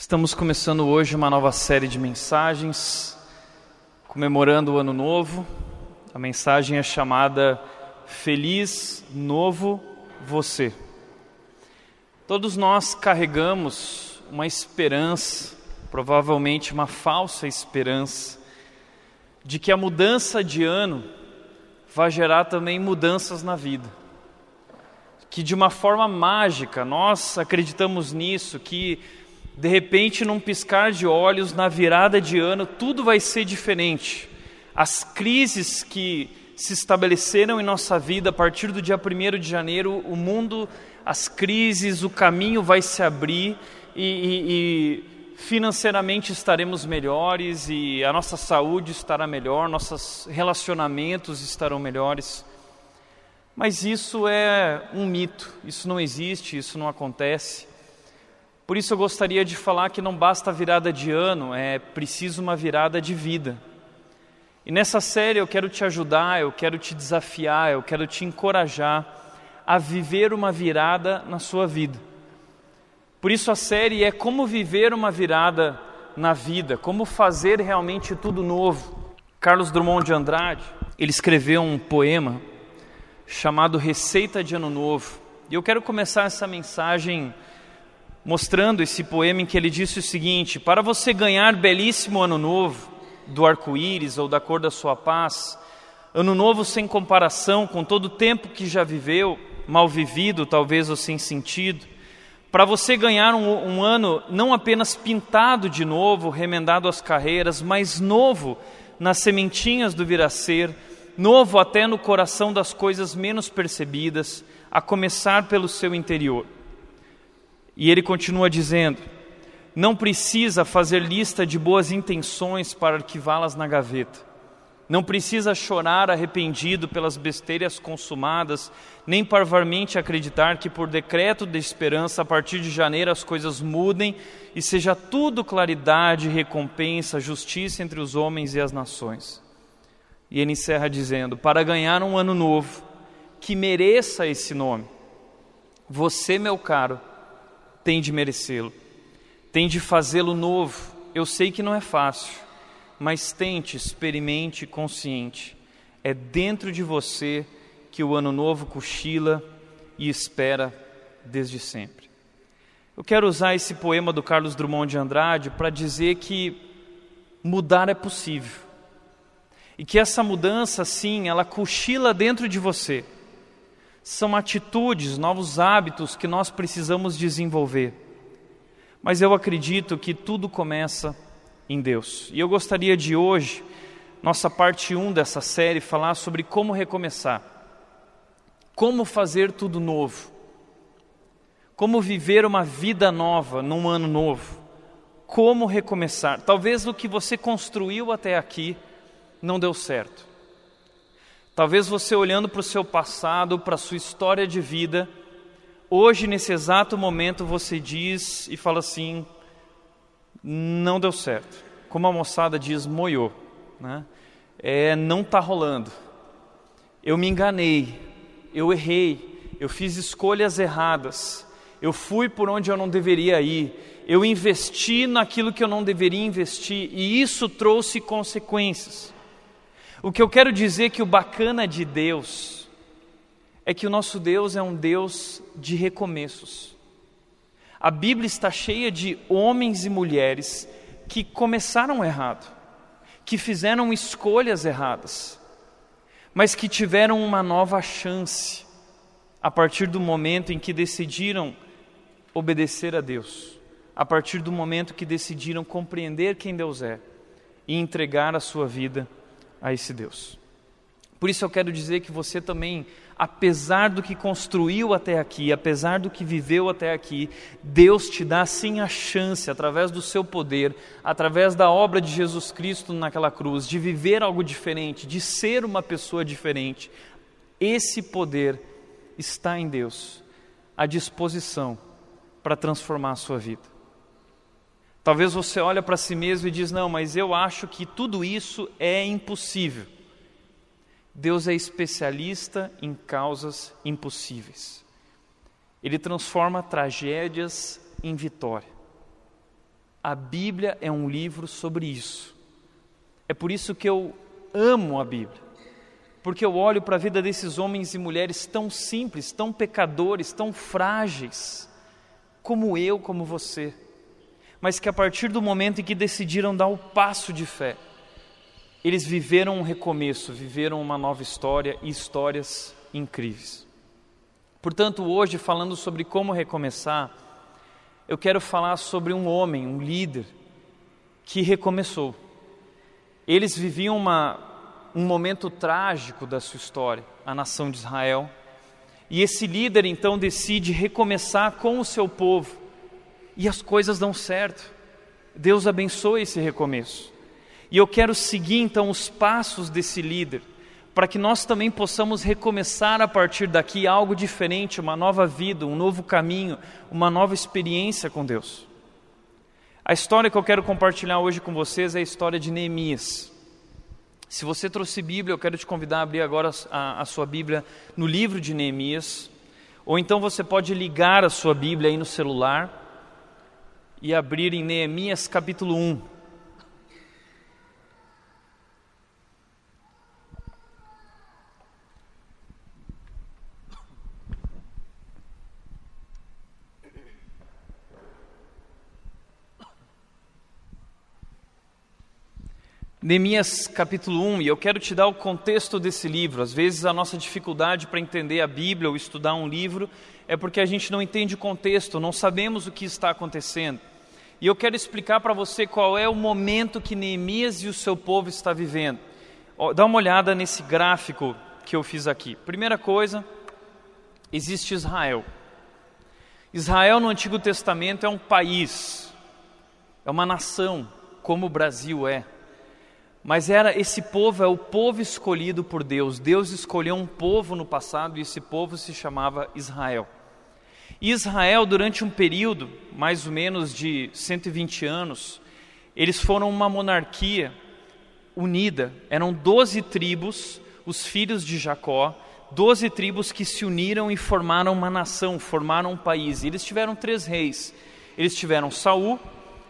Estamos começando hoje uma nova série de mensagens, comemorando o Ano Novo. A mensagem é chamada Feliz Novo Você. Todos nós carregamos uma esperança, provavelmente uma falsa esperança, de que a mudança de ano vai gerar também mudanças na vida. Que de uma forma mágica, nós acreditamos nisso, que de repente, num piscar de olhos, na virada de ano, tudo vai ser diferente. As crises que se estabeleceram em nossa vida a partir do dia 1 de janeiro, o mundo, as crises, o caminho vai se abrir e, e, e financeiramente estaremos melhores e a nossa saúde estará melhor, nossos relacionamentos estarão melhores. Mas isso é um mito, isso não existe, isso não acontece. Por isso eu gostaria de falar que não basta virada de ano, é preciso uma virada de vida. E nessa série eu quero te ajudar, eu quero te desafiar, eu quero te encorajar a viver uma virada na sua vida. Por isso a série é como viver uma virada na vida, como fazer realmente tudo novo. Carlos Drummond de Andrade, ele escreveu um poema chamado Receita de Ano Novo. E eu quero começar essa mensagem mostrando esse poema em que ele disse o seguinte: Para você ganhar belíssimo ano novo, do arco-íris ou da cor da sua paz, ano novo sem comparação com todo o tempo que já viveu, mal vivido talvez ou sem sentido, para você ganhar um, um ano não apenas pintado de novo, remendado as carreiras, mas novo nas sementinhas do vir a ser, novo até no coração das coisas menos percebidas, a começar pelo seu interior. E ele continua dizendo: não precisa fazer lista de boas intenções para arquivá-las na gaveta. Não precisa chorar arrependido pelas besteiras consumadas, nem parvarmente acreditar que por decreto de esperança a partir de janeiro as coisas mudem e seja tudo claridade, recompensa, justiça entre os homens e as nações. E ele encerra dizendo: para ganhar um ano novo que mereça esse nome, você, meu caro, tem de merecê-lo, tem de fazê-lo novo. Eu sei que não é fácil, mas tente, experimente, consciente. É dentro de você que o ano novo cochila e espera desde sempre. Eu quero usar esse poema do Carlos Drummond de Andrade para dizer que mudar é possível. E que essa mudança, sim, ela cochila dentro de você são atitudes, novos hábitos que nós precisamos desenvolver. Mas eu acredito que tudo começa em Deus. E eu gostaria de hoje, nossa parte 1 dessa série, falar sobre como recomeçar. Como fazer tudo novo. Como viver uma vida nova num ano novo. Como recomeçar. Talvez o que você construiu até aqui não deu certo. Talvez você olhando para o seu passado, para a sua história de vida, hoje, nesse exato momento, você diz e fala assim: não deu certo. Como a moçada diz, moiou. Né? É, não está rolando. Eu me enganei, eu errei, eu fiz escolhas erradas, eu fui por onde eu não deveria ir, eu investi naquilo que eu não deveria investir e isso trouxe consequências. O que eu quero dizer que o bacana de Deus é que o nosso Deus é um Deus de recomeços. A Bíblia está cheia de homens e mulheres que começaram errado, que fizeram escolhas erradas, mas que tiveram uma nova chance a partir do momento em que decidiram obedecer a Deus, a partir do momento que decidiram compreender quem Deus é e entregar a sua vida a esse Deus. Por isso eu quero dizer que você também, apesar do que construiu até aqui, apesar do que viveu até aqui, Deus te dá sim a chance, através do seu poder, através da obra de Jesus Cristo naquela cruz, de viver algo diferente, de ser uma pessoa diferente. Esse poder está em Deus, à disposição para transformar a sua vida. Talvez você olhe para si mesmo e diz: "Não, mas eu acho que tudo isso é impossível". Deus é especialista em causas impossíveis. Ele transforma tragédias em vitória. A Bíblia é um livro sobre isso. É por isso que eu amo a Bíblia. Porque eu olho para a vida desses homens e mulheres tão simples, tão pecadores, tão frágeis, como eu, como você, mas que a partir do momento em que decidiram dar o passo de fé, eles viveram um recomeço, viveram uma nova história e histórias incríveis. Portanto, hoje, falando sobre como recomeçar, eu quero falar sobre um homem, um líder, que recomeçou. Eles viviam uma, um momento trágico da sua história, a nação de Israel, e esse líder então decide recomeçar com o seu povo, e as coisas dão certo. Deus abençoa esse recomeço. E eu quero seguir então os passos desse líder, para que nós também possamos recomeçar a partir daqui algo diferente, uma nova vida, um novo caminho, uma nova experiência com Deus. A história que eu quero compartilhar hoje com vocês é a história de Neemias. Se você trouxe Bíblia, eu quero te convidar a abrir agora a, a sua Bíblia no livro de Neemias, ou então você pode ligar a sua Bíblia aí no celular e abrir em Neemias capítulo 1. Neemias capítulo 1, e eu quero te dar o contexto desse livro. Às vezes a nossa dificuldade para entender a Bíblia ou estudar um livro é porque a gente não entende o contexto, não sabemos o que está acontecendo. E eu quero explicar para você qual é o momento que Neemias e o seu povo está vivendo. Dá uma olhada nesse gráfico que eu fiz aqui. Primeira coisa, existe Israel. Israel no Antigo Testamento é um país, é uma nação, como o Brasil é. Mas era esse povo é o povo escolhido por Deus. Deus escolheu um povo no passado e esse povo se chamava Israel. Israel, durante um período, mais ou menos de 120 anos, eles foram uma monarquia unida. Eram 12 tribos, os filhos de Jacó, 12 tribos que se uniram e formaram uma nação, formaram um país. E eles tiveram três reis. Eles tiveram Saul,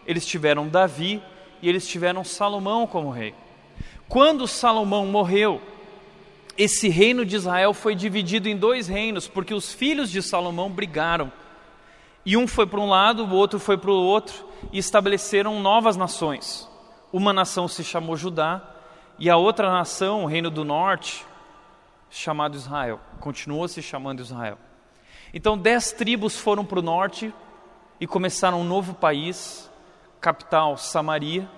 eles tiveram Davi e eles tiveram Salomão como rei. Quando Salomão morreu, esse reino de Israel foi dividido em dois reinos, porque os filhos de Salomão brigaram. E um foi para um lado, o outro foi para o outro, e estabeleceram novas nações. Uma nação se chamou Judá, e a outra nação, o reino do norte, chamado Israel, continuou se chamando Israel. Então, dez tribos foram para o norte e começaram um novo país, capital Samaria,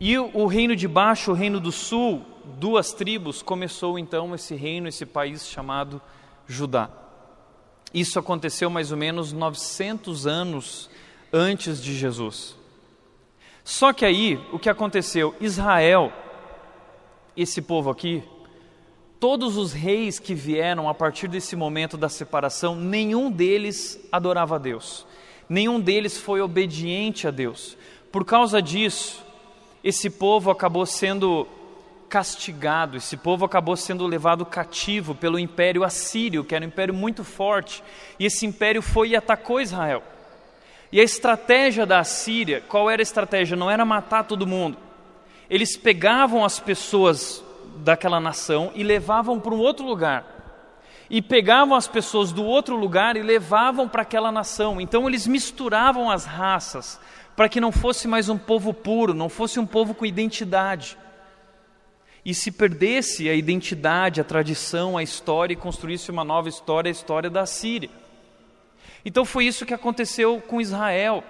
e o reino de baixo, o reino do sul, duas tribos, começou então esse reino, esse país chamado Judá. Isso aconteceu mais ou menos 900 anos antes de Jesus. Só que aí, o que aconteceu? Israel, esse povo aqui, todos os reis que vieram a partir desse momento da separação, nenhum deles adorava a Deus, nenhum deles foi obediente a Deus. Por causa disso, esse povo acabou sendo castigado, esse povo acabou sendo levado cativo pelo império assírio, que era um império muito forte, e esse império foi e atacou Israel. E a estratégia da Assíria, qual era a estratégia? Não era matar todo mundo. Eles pegavam as pessoas daquela nação e levavam para um outro lugar. E pegavam as pessoas do outro lugar e levavam para aquela nação. Então eles misturavam as raças, para que não fosse mais um povo puro, não fosse um povo com identidade. E se perdesse a identidade, a tradição, a história e construísse uma nova história, a história da Síria. Então foi isso que aconteceu com Israel.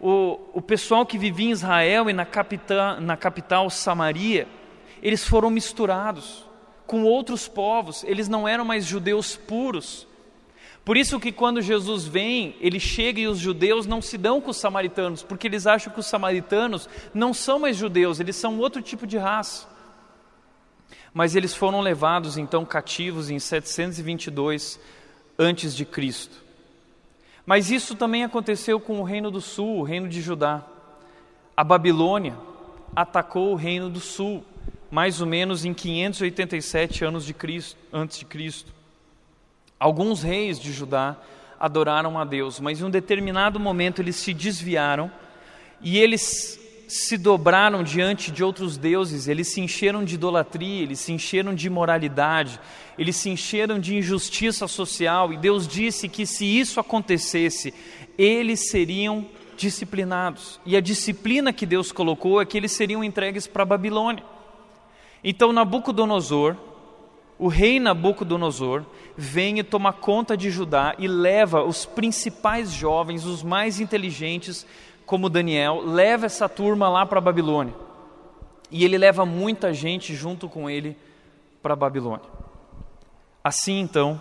O, o pessoal que vivia em Israel e na capital, na capital Samaria, eles foram misturados com outros povos, eles não eram mais judeus puros, por isso que quando Jesus vem, ele chega e os judeus não se dão com os samaritanos, porque eles acham que os samaritanos não são mais judeus, eles são outro tipo de raça. Mas eles foram levados então cativos em 722 antes de Cristo. Mas isso também aconteceu com o reino do sul, o reino de Judá. A Babilônia atacou o reino do sul, mais ou menos em 587 anos de Cristo, antes de Cristo. Alguns reis de Judá adoraram a Deus, mas em um determinado momento eles se desviaram e eles se dobraram diante de outros deuses, eles se encheram de idolatria, eles se encheram de imoralidade, eles se encheram de injustiça social, e Deus disse que se isso acontecesse, eles seriam disciplinados. E a disciplina que Deus colocou é que eles seriam entregues para a Babilônia. Então Nabucodonosor, o rei Nabucodonosor, vem e toma conta de Judá e leva os principais jovens, os mais inteligentes, como Daniel, leva essa turma lá para a Babilônia. E ele leva muita gente junto com ele para a Babilônia. Assim então,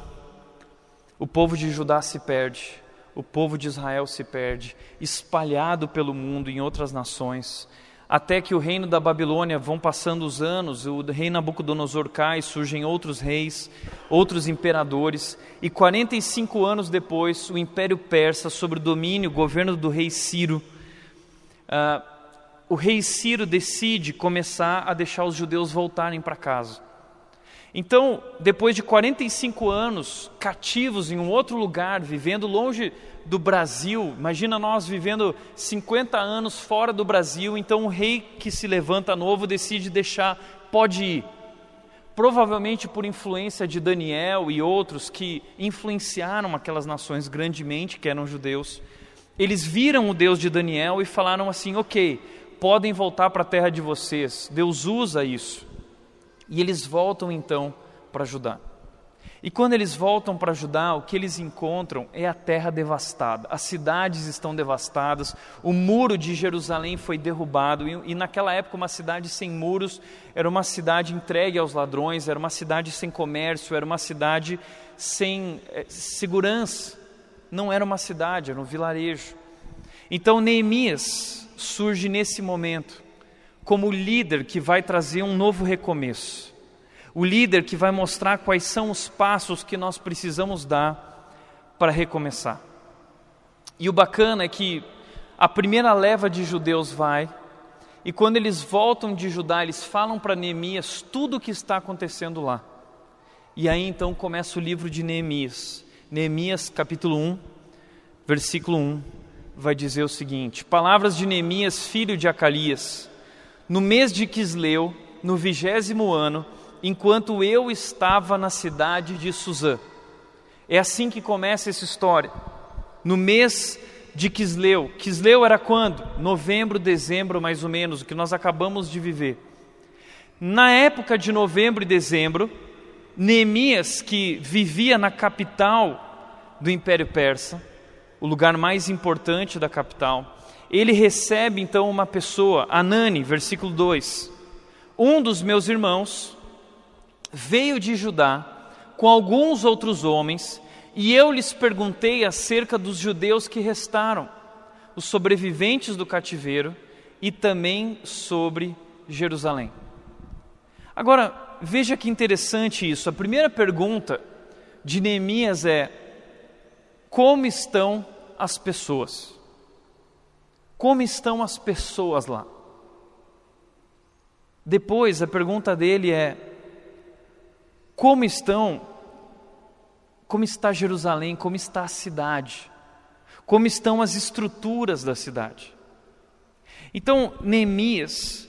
o povo de Judá se perde, o povo de Israel se perde, espalhado pelo mundo em outras nações, até que o reino da Babilônia vão passando os anos, o rei Nabucodonosor cai, surgem outros reis, outros imperadores, e 45 anos depois, o Império Persa, sob o domínio, o governo do rei Ciro, uh, o rei Ciro decide começar a deixar os judeus voltarem para casa. Então, depois de 45 anos cativos em um outro lugar, vivendo longe do Brasil, imagina nós vivendo 50 anos fora do Brasil, então o rei que se levanta novo decide deixar, pode ir. Provavelmente por influência de Daniel e outros que influenciaram aquelas nações grandemente, que eram judeus. Eles viram o Deus de Daniel e falaram assim: ok, podem voltar para a terra de vocês, Deus usa isso. E eles voltam então para Judá. E quando eles voltam para Judá, o que eles encontram é a terra devastada. As cidades estão devastadas, o muro de Jerusalém foi derrubado, e, e, naquela época, uma cidade sem muros era uma cidade entregue aos ladrões, era uma cidade sem comércio, era uma cidade sem é, segurança não era uma cidade, era um vilarejo. Então Neemias surge nesse momento como o líder que vai trazer um novo recomeço. O líder que vai mostrar quais são os passos que nós precisamos dar para recomeçar. E o bacana é que a primeira leva de judeus vai, e quando eles voltam de Judá, eles falam para Neemias tudo o que está acontecendo lá. E aí então começa o livro de Neemias. Neemias capítulo 1, versículo 1, vai dizer o seguinte: Palavras de Neemias, filho de Acalias, no mês de Quisleu, no vigésimo ano, enquanto eu estava na cidade de Suzã. É assim que começa essa história. No mês de Quisleu. Quisleu era quando? Novembro, dezembro, mais ou menos, o que nós acabamos de viver. Na época de novembro e dezembro, Neemias, que vivia na capital do Império Persa, o lugar mais importante da capital, ele recebe então uma pessoa, Anani, versículo 2. Um dos meus irmãos veio de Judá com alguns outros homens, e eu lhes perguntei acerca dos judeus que restaram, os sobreviventes do cativeiro, e também sobre Jerusalém. Agora, veja que interessante isso. A primeira pergunta de Neemias é: como estão as pessoas? Como estão as pessoas lá? Depois, a pergunta dele é: como estão? Como está Jerusalém? Como está a cidade? Como estão as estruturas da cidade? Então, Neemias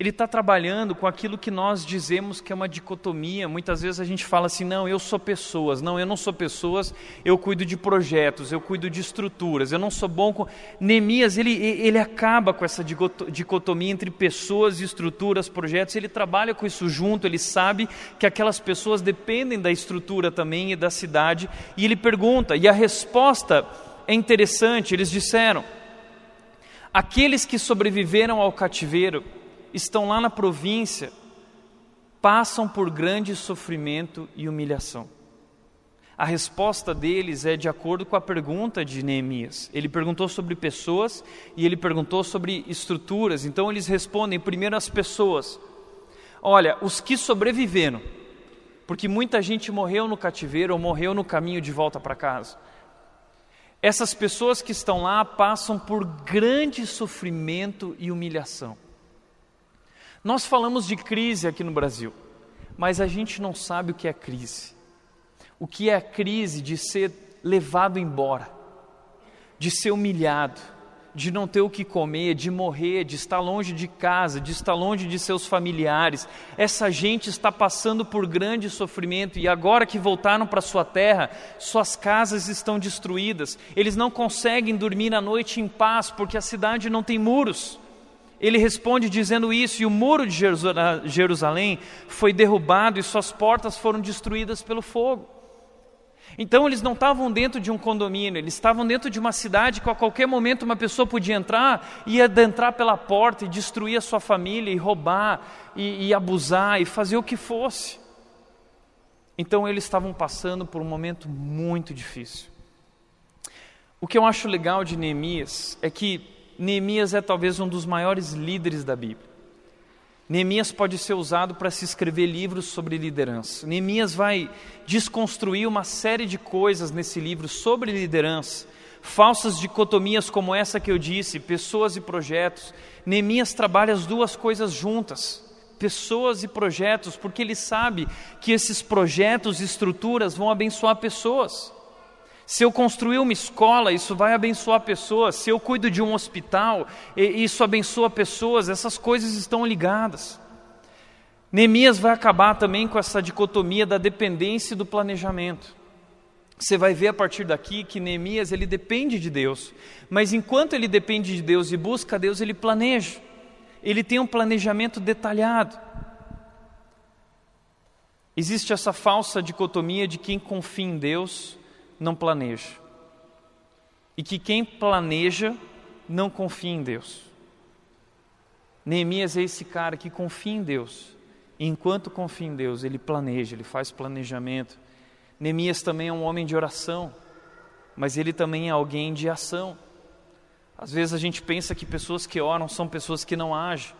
ele está trabalhando com aquilo que nós dizemos que é uma dicotomia. Muitas vezes a gente fala assim: não, eu sou pessoas. Não, eu não sou pessoas, eu cuido de projetos, eu cuido de estruturas. Eu não sou bom com. Neemias, ele, ele acaba com essa dicotomia entre pessoas, estruturas, projetos. Ele trabalha com isso junto, ele sabe que aquelas pessoas dependem da estrutura também e da cidade. E ele pergunta, e a resposta é interessante: eles disseram, aqueles que sobreviveram ao cativeiro estão lá na província passam por grande sofrimento e humilhação. A resposta deles é de acordo com a pergunta de Neemias. Ele perguntou sobre pessoas e ele perguntou sobre estruturas. Então eles respondem primeiro as pessoas. Olha, os que sobreviveram, porque muita gente morreu no cativeiro ou morreu no caminho de volta para casa. Essas pessoas que estão lá passam por grande sofrimento e humilhação. Nós falamos de crise aqui no Brasil, mas a gente não sabe o que é crise. O que é a crise de ser levado embora, de ser humilhado, de não ter o que comer, de morrer, de estar longe de casa, de estar longe de seus familiares. Essa gente está passando por grande sofrimento e agora que voltaram para sua terra, suas casas estão destruídas. Eles não conseguem dormir à noite em paz porque a cidade não tem muros. Ele responde dizendo isso, e o muro de Jerusalém foi derrubado e suas portas foram destruídas pelo fogo. Então eles não estavam dentro de um condomínio, eles estavam dentro de uma cidade que a qualquer momento uma pessoa podia entrar e adentrar pela porta e destruir a sua família, e roubar, e, e abusar, e fazer o que fosse. Então eles estavam passando por um momento muito difícil. O que eu acho legal de Neemias é que Neemias é talvez um dos maiores líderes da Bíblia. Neemias pode ser usado para se escrever livros sobre liderança. Neemias vai desconstruir uma série de coisas nesse livro sobre liderança, falsas dicotomias como essa que eu disse, pessoas e projetos. Neemias trabalha as duas coisas juntas, pessoas e projetos, porque ele sabe que esses projetos e estruturas vão abençoar pessoas. Se eu construir uma escola, isso vai abençoar pessoas. Se eu cuido de um hospital, isso abençoa pessoas. Essas coisas estão ligadas. Neemias vai acabar também com essa dicotomia da dependência e do planejamento. Você vai ver a partir daqui que Neemias ele depende de Deus, mas enquanto ele depende de Deus e busca Deus, ele planeja. Ele tem um planejamento detalhado. Existe essa falsa dicotomia de quem confia em Deus não planeja. E que quem planeja não confia em Deus. Neemias é esse cara que confia em Deus. E enquanto confia em Deus, ele planeja, ele faz planejamento. Neemias também é um homem de oração, mas ele também é alguém de ação. Às vezes a gente pensa que pessoas que oram são pessoas que não agem.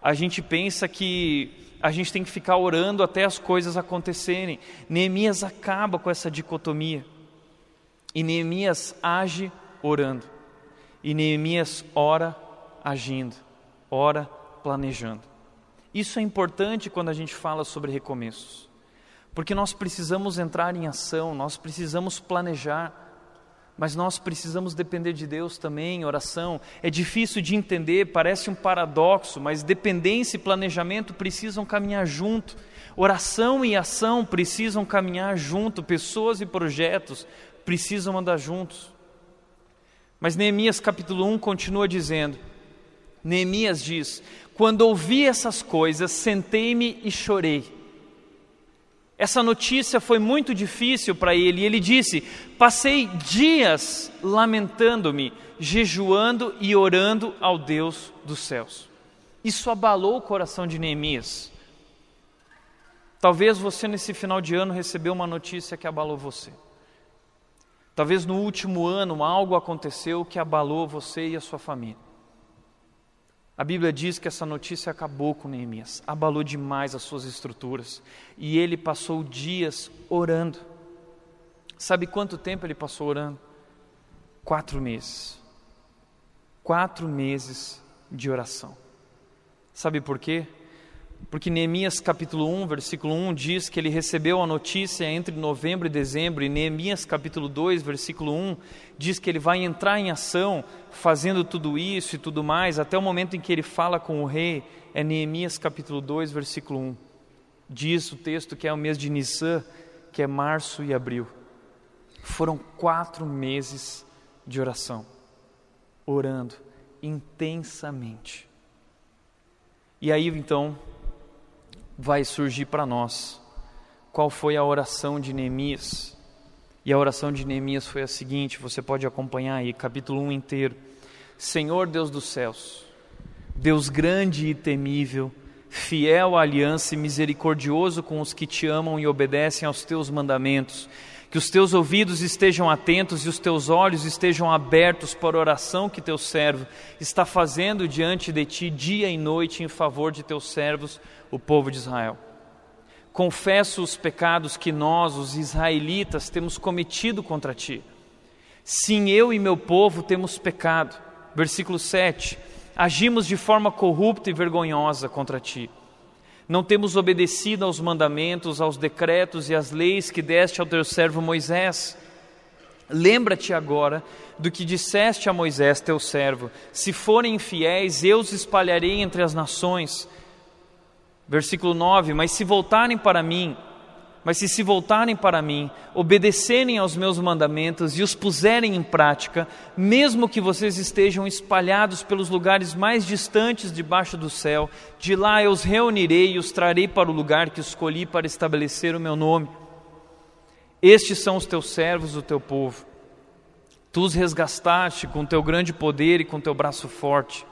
A gente pensa que a gente tem que ficar orando até as coisas acontecerem. Neemias acaba com essa dicotomia. E Neemias age orando. E Neemias ora agindo, ora planejando. Isso é importante quando a gente fala sobre recomeços. Porque nós precisamos entrar em ação, nós precisamos planejar, mas nós precisamos depender de Deus também, oração. É difícil de entender, parece um paradoxo, mas dependência e planejamento precisam caminhar junto. Oração e ação precisam caminhar junto, pessoas e projetos precisam andar juntos. Mas Neemias capítulo 1 continua dizendo: Neemias diz: Quando ouvi essas coisas, sentei-me e chorei essa notícia foi muito difícil para ele e ele disse: Passei dias lamentando-me, jejuando e orando ao Deus dos céus. Isso abalou o coração de Neemias. Talvez você nesse final de ano recebeu uma notícia que abalou você. Talvez no último ano algo aconteceu que abalou você e a sua família. A Bíblia diz que essa notícia acabou com Neemias, abalou demais as suas estruturas e ele passou dias orando. Sabe quanto tempo ele passou orando? Quatro meses. Quatro meses de oração. Sabe por quê? Porque Neemias capítulo 1, versículo 1 diz que ele recebeu a notícia entre novembro e dezembro, e Neemias capítulo 2, versículo 1 diz que ele vai entrar em ação fazendo tudo isso e tudo mais, até o momento em que ele fala com o rei, é Neemias capítulo 2, versículo 1. Diz o texto que é o mês de Nissan, que é março e abril. Foram quatro meses de oração, orando intensamente. E aí então vai surgir para nós. Qual foi a oração de Neemias? E a oração de Neemias foi a seguinte: você pode acompanhar aí, capítulo 1 inteiro. Senhor Deus dos céus, Deus grande e temível, fiel à aliança e misericordioso com os que te amam e obedecem aos teus mandamentos, que os teus ouvidos estejam atentos e os teus olhos estejam abertos para a oração que teu servo está fazendo diante de ti dia e noite em favor de teus servos, o povo de Israel. Confesso os pecados que nós, os israelitas, temos cometido contra ti. Sim, eu e meu povo temos pecado. Versículo 7. Agimos de forma corrupta e vergonhosa contra ti não temos obedecido aos mandamentos, aos decretos e às leis que deste ao teu servo Moisés. Lembra-te agora do que disseste a Moisés, teu servo: se forem infiéis, eu os espalharei entre as nações. Versículo 9: Mas se voltarem para mim, mas se se voltarem para mim, obedecerem aos meus mandamentos e os puserem em prática, mesmo que vocês estejam espalhados pelos lugares mais distantes debaixo do céu, de lá eu os reunirei e os trarei para o lugar que escolhi para estabelecer o meu nome. Estes são os teus servos, o teu povo. Tu os resgataste com teu grande poder e com teu braço forte.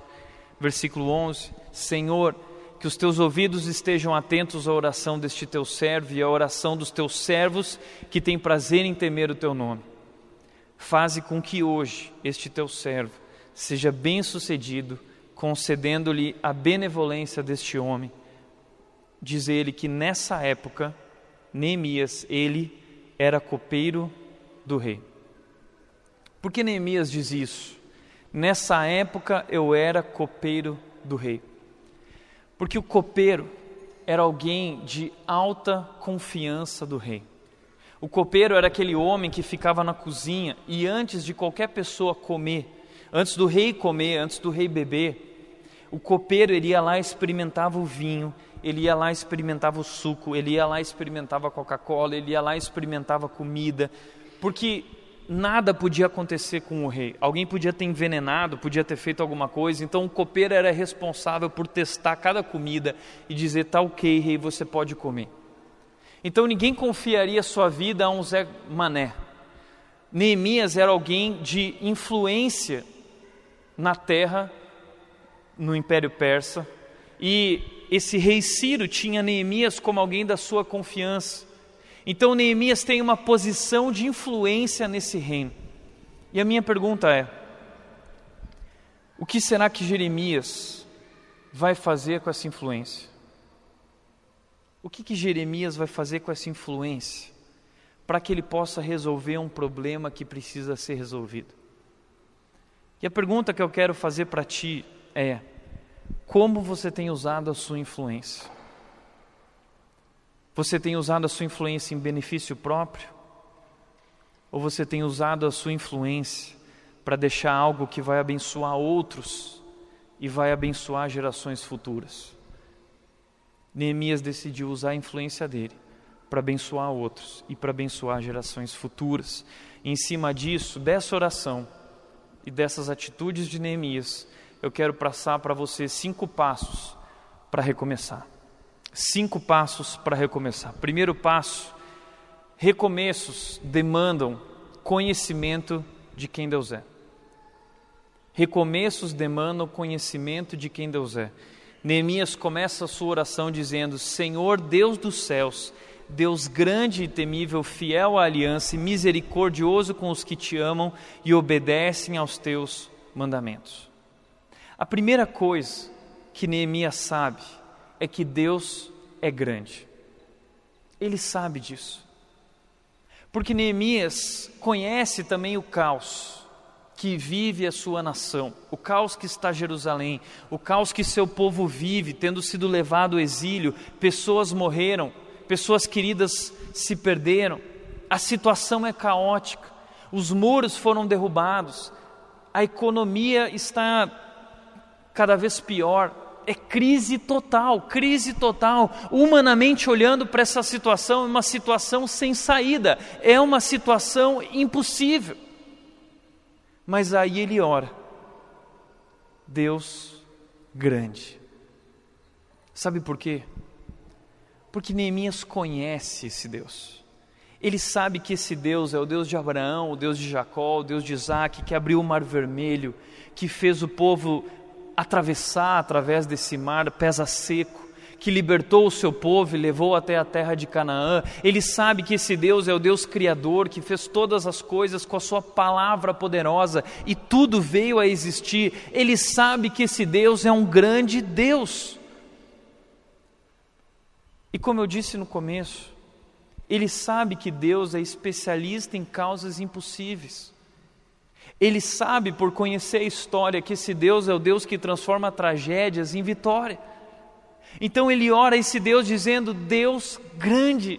Versículo 11: Senhor, que os teus ouvidos estejam atentos à oração deste teu servo e à oração dos teus servos que têm prazer em temer o teu nome. Faze com que hoje este teu servo seja bem-sucedido, concedendo-lhe a benevolência deste homem. Diz ele que nessa época, Neemias, ele era copeiro do rei. Por que Neemias diz isso? Nessa época eu era copeiro do rei. Porque o copeiro era alguém de alta confiança do rei. O copeiro era aquele homem que ficava na cozinha e antes de qualquer pessoa comer, antes do rei comer, antes do rei beber, o copeiro ele ia lá e experimentava o vinho, ele ia lá e experimentava o suco, ele ia lá e experimentava a Coca-Cola, ele ia lá e experimentava comida, porque nada podia acontecer com o rei. Alguém podia ter envenenado, podia ter feito alguma coisa, então o copeiro era responsável por testar cada comida e dizer: tá ok, rei, você pode comer. Então ninguém confiaria sua vida a um Zé Mané. Neemias era alguém de influência na terra, no Império Persa, e esse rei Ciro tinha Neemias como alguém da sua confiança. Então Neemias tem uma posição de influência nesse reino. E a minha pergunta é: o que será que Jeremias vai fazer com essa influência? O que, que Jeremias vai fazer com essa influência para que ele possa resolver um problema que precisa ser resolvido? E a pergunta que eu quero fazer para ti é: como você tem usado a sua influência? Você tem usado a sua influência em benefício próprio? Ou você tem usado a sua influência para deixar algo que vai abençoar outros e vai abençoar gerações futuras? Neemias decidiu usar a influência dele para abençoar outros e para abençoar gerações futuras. E em cima disso, dessa oração e dessas atitudes de Neemias, eu quero passar para você cinco passos para recomeçar. Cinco passos para recomeçar. Primeiro passo: recomeços demandam conhecimento de quem Deus é. Recomeços demandam conhecimento de quem Deus é. Neemias começa a sua oração dizendo: Senhor Deus dos céus, Deus grande e temível, fiel à aliança e misericordioso com os que te amam e obedecem aos teus mandamentos. A primeira coisa que Neemias sabe é que Deus é grande. Ele sabe disso. Porque Neemias conhece também o caos que vive a sua nação, o caos que está Jerusalém, o caos que seu povo vive, tendo sido levado ao exílio, pessoas morreram, pessoas queridas se perderam, a situação é caótica, os muros foram derrubados, a economia está cada vez pior. É crise total, crise total. Humanamente olhando para essa situação, é uma situação sem saída, é uma situação impossível. Mas aí ele ora, Deus grande. Sabe por quê? Porque Neemias conhece esse Deus. Ele sabe que esse Deus é o Deus de Abraão, o Deus de Jacó, o Deus de Isaac, que abriu o mar vermelho, que fez o povo atravessar através desse mar pesa seco, que libertou o seu povo e levou até a terra de Canaã. Ele sabe que esse Deus é o Deus criador, que fez todas as coisas com a sua palavra poderosa e tudo veio a existir. Ele sabe que esse Deus é um grande Deus. E como eu disse no começo, ele sabe que Deus é especialista em causas impossíveis. Ele sabe, por conhecer a história, que esse Deus é o Deus que transforma tragédias em vitória. Então ele ora esse Deus dizendo: Deus grande,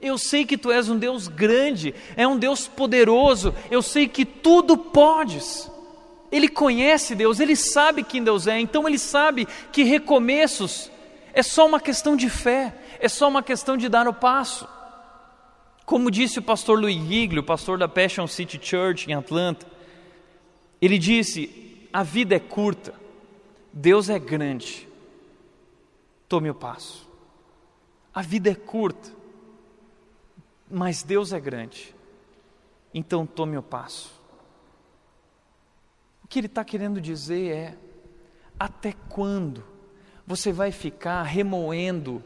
Eu sei que tu és um Deus grande, é um Deus poderoso, eu sei que tudo podes. Ele conhece Deus, ele sabe quem Deus é, então ele sabe que recomeços é só uma questão de fé, é só uma questão de dar o passo. Como disse o pastor Luiz Giglio, pastor da Passion City Church em Atlanta, ele disse: a vida é curta, Deus é grande, tome o passo. A vida é curta, mas Deus é grande, então tome o passo. O que ele está querendo dizer é: até quando você vai ficar remoendo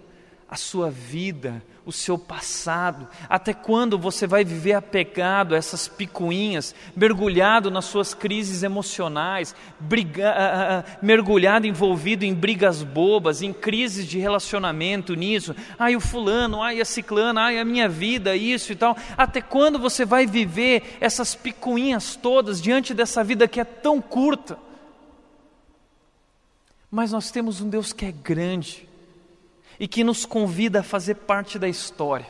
a sua vida, o seu passado? Até quando você vai viver apegado a essas picuinhas, mergulhado nas suas crises emocionais, briga, uh, uh, mergulhado, envolvido em brigas bobas, em crises de relacionamento nisso? Ai, o fulano, ai, a ciclana, ai, a minha vida, isso e tal. Até quando você vai viver essas picuinhas todas diante dessa vida que é tão curta? Mas nós temos um Deus que é grande e que nos convida a fazer parte da história.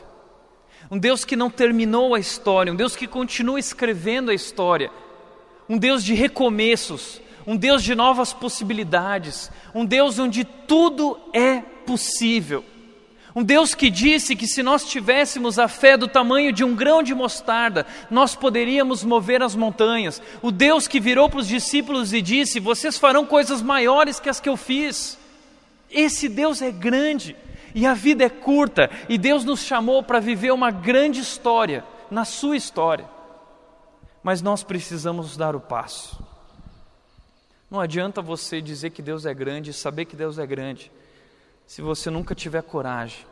Um Deus que não terminou a história, um Deus que continua escrevendo a história. Um Deus de recomeços, um Deus de novas possibilidades, um Deus onde tudo é possível. Um Deus que disse que se nós tivéssemos a fé do tamanho de um grão de mostarda, nós poderíamos mover as montanhas. O Deus que virou para os discípulos e disse: Vocês farão coisas maiores que as que eu fiz. Esse Deus é grande e a vida é curta, e Deus nos chamou para viver uma grande história, na Sua história. Mas nós precisamos dar o passo. Não adianta você dizer que Deus é grande e saber que Deus é grande, se você nunca tiver coragem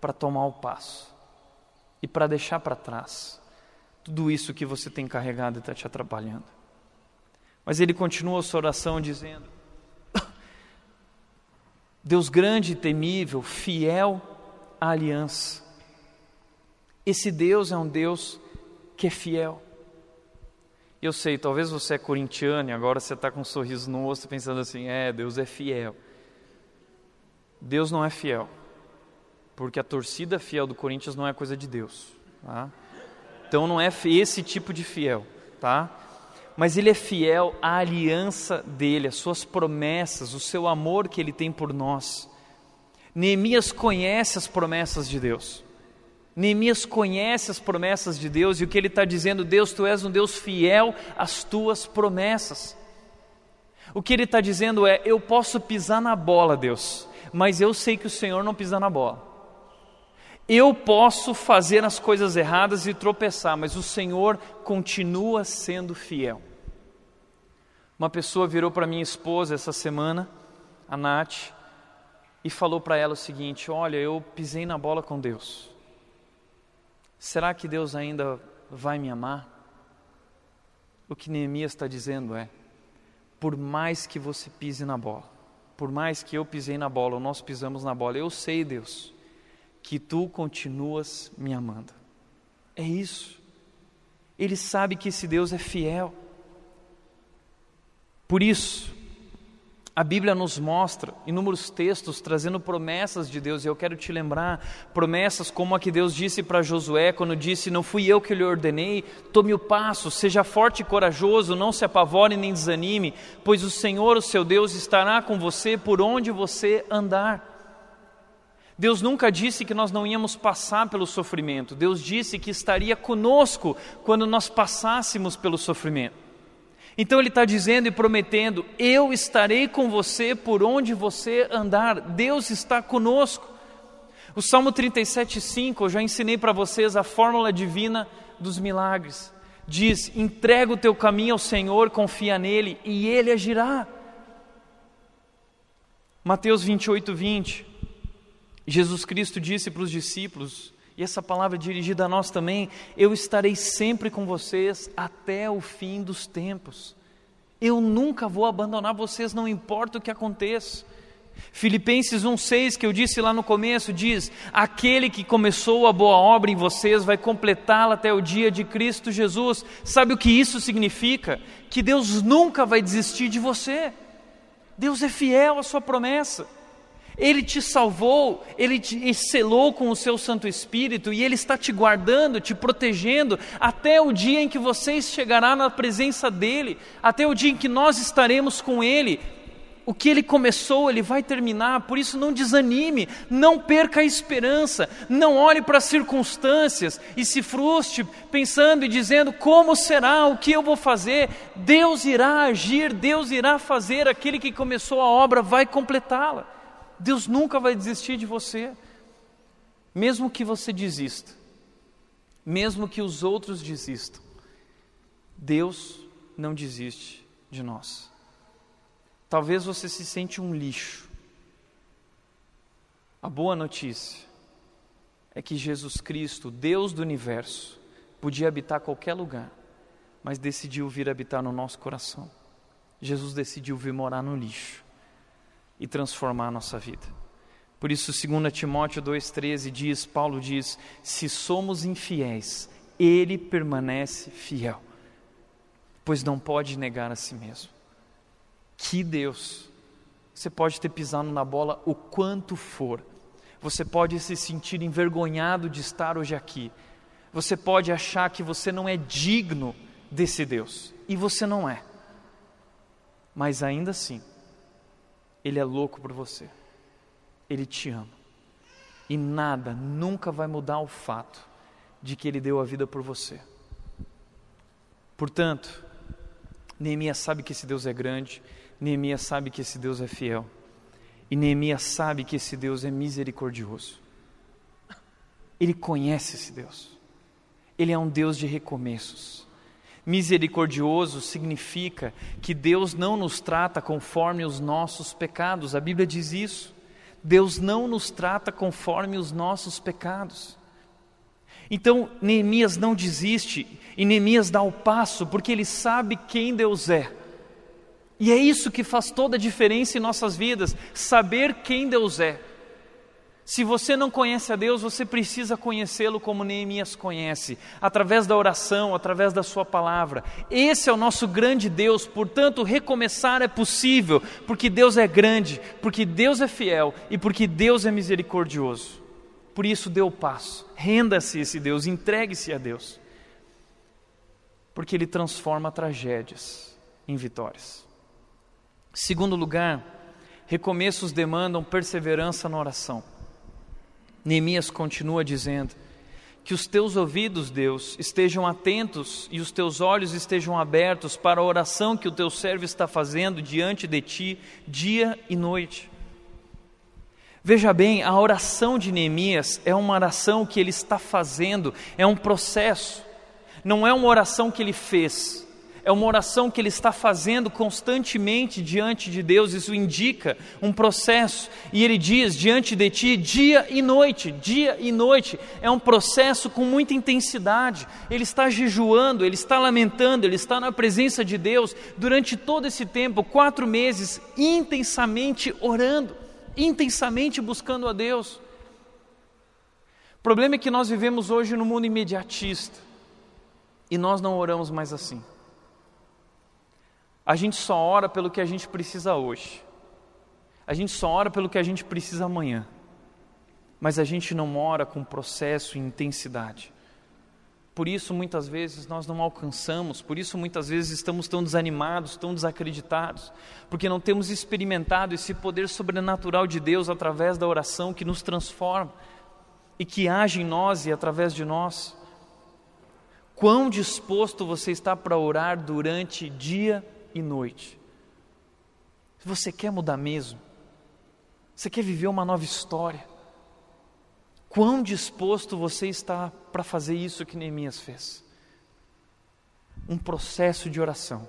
para tomar o passo e para deixar para trás tudo isso que você tem carregado e está te atrapalhando. Mas ele continua a sua oração dizendo: Deus grande e temível, fiel à aliança. Esse Deus é um Deus que é fiel. Eu sei, talvez você é corintiano e agora você está com um sorriso no rosto pensando assim: é, Deus é fiel. Deus não é fiel, porque a torcida fiel do Corinthians não é coisa de Deus. Tá? Então não é esse tipo de fiel, tá? Mas ele é fiel à aliança dele, às suas promessas, o seu amor que ele tem por nós. Neemias conhece as promessas de Deus. Neemias conhece as promessas de Deus e o que ele está dizendo, Deus, tu és um Deus fiel às tuas promessas. O que ele está dizendo é: eu posso pisar na bola, Deus, mas eu sei que o Senhor não pisa na bola. Eu posso fazer as coisas erradas e tropeçar, mas o Senhor continua sendo fiel. Uma pessoa virou para minha esposa essa semana, a Nath, e falou para ela o seguinte: Olha, eu pisei na bola com Deus. Será que Deus ainda vai me amar? O que Neemias está dizendo é: por mais que você pise na bola, por mais que eu pisei na bola, ou nós pisamos na bola, eu sei, Deus, que tu continuas me amando. É isso. Ele sabe que esse Deus é fiel. Por isso, a Bíblia nos mostra inúmeros textos trazendo promessas de Deus, e eu quero te lembrar promessas como a que Deus disse para Josué, quando disse: Não fui eu que lhe ordenei, tome o passo, seja forte e corajoso, não se apavore nem desanime, pois o Senhor, o seu Deus, estará com você por onde você andar. Deus nunca disse que nós não íamos passar pelo sofrimento, Deus disse que estaria conosco quando nós passássemos pelo sofrimento. Então Ele está dizendo e prometendo: Eu estarei com você por onde você andar, Deus está conosco. O Salmo 37,5, eu já ensinei para vocês a fórmula divina dos milagres. Diz: entrega o teu caminho ao Senhor, confia nele e ele agirá. Mateus 28, 20. Jesus Cristo disse para os discípulos, e essa palavra é dirigida a nós também: Eu estarei sempre com vocês até o fim dos tempos. Eu nunca vou abandonar vocês, não importa o que aconteça. Filipenses 1,6, que eu disse lá no começo, diz: Aquele que começou a boa obra em vocês vai completá-la até o dia de Cristo Jesus. Sabe o que isso significa? Que Deus nunca vai desistir de você. Deus é fiel à sua promessa. Ele te salvou, Ele te selou com o seu Santo Espírito e Ele está te guardando, te protegendo até o dia em que você chegará na presença dEle, até o dia em que nós estaremos com Ele. O que Ele começou, Ele vai terminar, por isso não desanime, não perca a esperança, não olhe para as circunstâncias e se frustre pensando e dizendo: como será, o que eu vou fazer? Deus irá agir, Deus irá fazer, aquele que começou a obra vai completá-la. Deus nunca vai desistir de você, mesmo que você desista, mesmo que os outros desistam. Deus não desiste de nós. Talvez você se sente um lixo. A boa notícia é que Jesus Cristo, Deus do universo, podia habitar qualquer lugar, mas decidiu vir habitar no nosso coração. Jesus decidiu vir morar no lixo e transformar a nossa vida. Por isso, 2 Timóteo 2,13 diz, Paulo diz: se somos infiéis, ele permanece fiel, pois não pode negar a si mesmo. Que Deus! Você pode ter pisado na bola o quanto for, você pode se sentir envergonhado de estar hoje aqui, você pode achar que você não é digno desse Deus, e você não é, mas ainda assim, ele é louco por você. Ele te ama. E nada nunca vai mudar o fato de que ele deu a vida por você. Portanto, Neemias sabe que esse Deus é grande, Neemias sabe que esse Deus é fiel, e Neemias sabe que esse Deus é misericordioso. Ele conhece esse Deus, ele é um Deus de recomeços. Misericordioso significa que Deus não nos trata conforme os nossos pecados, a Bíblia diz isso. Deus não nos trata conforme os nossos pecados. Então, Neemias não desiste e Neemias dá o passo porque ele sabe quem Deus é. E é isso que faz toda a diferença em nossas vidas, saber quem Deus é. Se você não conhece a Deus, você precisa conhecê-lo como Neemias conhece, através da oração, através da sua palavra. Esse é o nosso grande Deus, portanto, recomeçar é possível, porque Deus é grande, porque Deus é fiel e porque Deus é misericordioso. Por isso, dê o passo, renda-se a esse Deus, entregue-se a Deus, porque Ele transforma tragédias em vitórias. Segundo lugar, recomeços demandam perseverança na oração. Neemias continua dizendo: Que os teus ouvidos, Deus, estejam atentos e os teus olhos estejam abertos para a oração que o teu servo está fazendo diante de ti, dia e noite. Veja bem, a oração de Neemias é uma oração que ele está fazendo, é um processo, não é uma oração que ele fez é uma oração que ele está fazendo constantemente diante de Deus, isso indica um processo, e ele diz: diante de ti, dia e noite, dia e noite, é um processo com muita intensidade. Ele está jejuando, ele está lamentando, ele está na presença de Deus durante todo esse tempo quatro meses intensamente orando, intensamente buscando a Deus. O problema é que nós vivemos hoje no mundo imediatista e nós não oramos mais assim. A gente só ora pelo que a gente precisa hoje. A gente só ora pelo que a gente precisa amanhã. Mas a gente não ora com processo e intensidade. Por isso, muitas vezes, nós não alcançamos, por isso, muitas vezes, estamos tão desanimados, tão desacreditados, porque não temos experimentado esse poder sobrenatural de Deus através da oração que nos transforma e que age em nós e através de nós. Quão disposto você está para orar durante dia e noite. Se você quer mudar mesmo, você quer viver uma nova história, quão disposto você está para fazer isso que Neemias fez? Um processo de oração,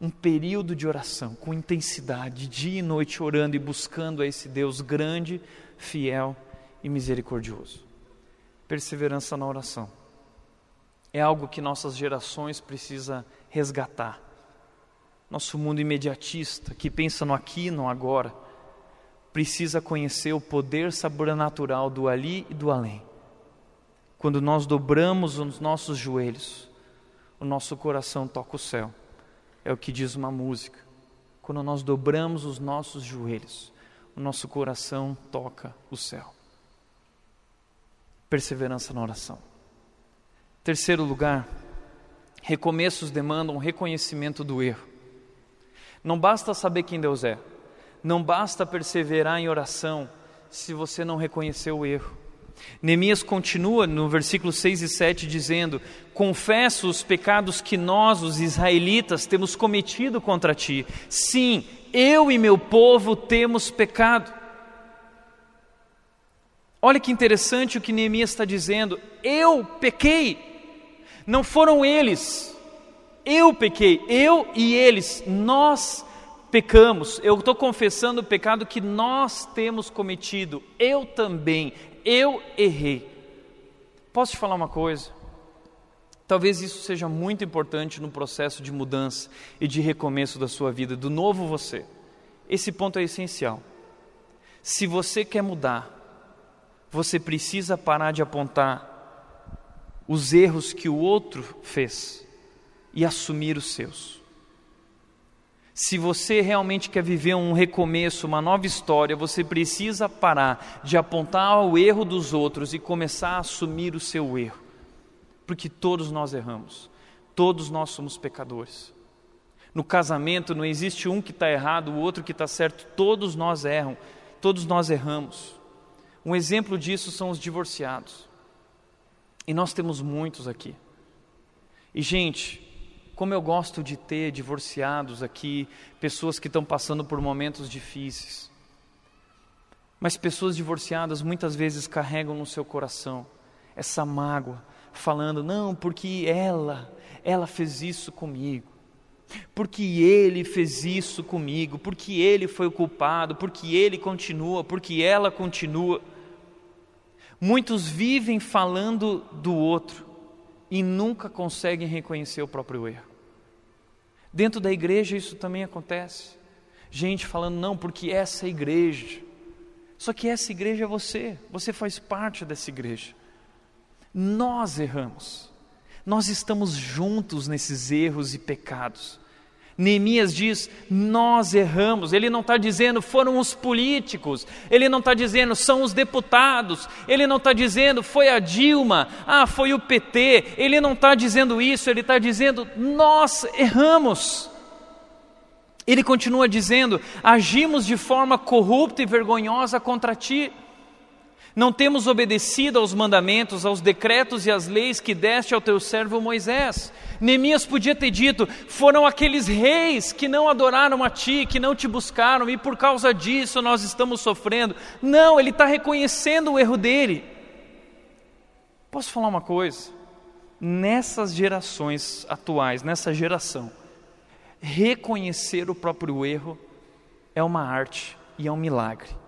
um período de oração com intensidade, dia e noite orando e buscando a esse Deus grande, fiel e misericordioso. Perseverança na oração é algo que nossas gerações precisam resgatar nosso mundo imediatista, que pensa no aqui no agora, precisa conhecer o poder sobrenatural do ali e do além. Quando nós dobramos os nossos joelhos, o nosso coração toca o céu. É o que diz uma música. Quando nós dobramos os nossos joelhos, o o nosso coração toca o céu. Perseverança na oração. Terceiro lugar, recomeços demandam reconhecimento do erro. Não basta saber quem Deus é, não basta perseverar em oração se você não reconhecer o erro. Neemias continua no versículo 6 e 7 dizendo: Confesso os pecados que nós, os israelitas, temos cometido contra ti. Sim, eu e meu povo temos pecado. Olha que interessante o que Neemias está dizendo. Eu pequei, não foram eles. Eu pequei, eu e eles, nós pecamos. Eu estou confessando o pecado que nós temos cometido. Eu também, eu errei. Posso te falar uma coisa? Talvez isso seja muito importante no processo de mudança e de recomeço da sua vida, do novo você. Esse ponto é essencial. Se você quer mudar, você precisa parar de apontar os erros que o outro fez e assumir os seus. Se você realmente quer viver um recomeço, uma nova história, você precisa parar de apontar o erro dos outros e começar a assumir o seu erro. Porque todos nós erramos, todos nós somos pecadores. No casamento não existe um que está errado, o outro que está certo, todos nós erram, todos nós erramos. Um exemplo disso são os divorciados. E nós temos muitos aqui. E, gente, como eu gosto de ter divorciados aqui, pessoas que estão passando por momentos difíceis. Mas pessoas divorciadas muitas vezes carregam no seu coração essa mágoa, falando: não, porque ela, ela fez isso comigo, porque ele fez isso comigo, porque ele foi o culpado, porque ele continua, porque ela continua. Muitos vivem falando do outro e nunca conseguem reconhecer o próprio erro. Dentro da igreja isso também acontece. Gente falando, não, porque essa é a igreja. Só que essa igreja é você, você faz parte dessa igreja. Nós erramos, nós estamos juntos nesses erros e pecados. Neemias diz: Nós erramos. Ele não está dizendo foram os políticos, ele não está dizendo são os deputados, ele não está dizendo foi a Dilma, ah, foi o PT. Ele não está dizendo isso, ele está dizendo nós erramos. Ele continua dizendo: agimos de forma corrupta e vergonhosa contra ti. Não temos obedecido aos mandamentos, aos decretos e às leis que deste ao teu servo Moisés. Neemias podia ter dito: foram aqueles reis que não adoraram a ti, que não te buscaram, e por causa disso nós estamos sofrendo. Não, ele está reconhecendo o erro dele. Posso falar uma coisa? Nessas gerações atuais, nessa geração, reconhecer o próprio erro é uma arte e é um milagre.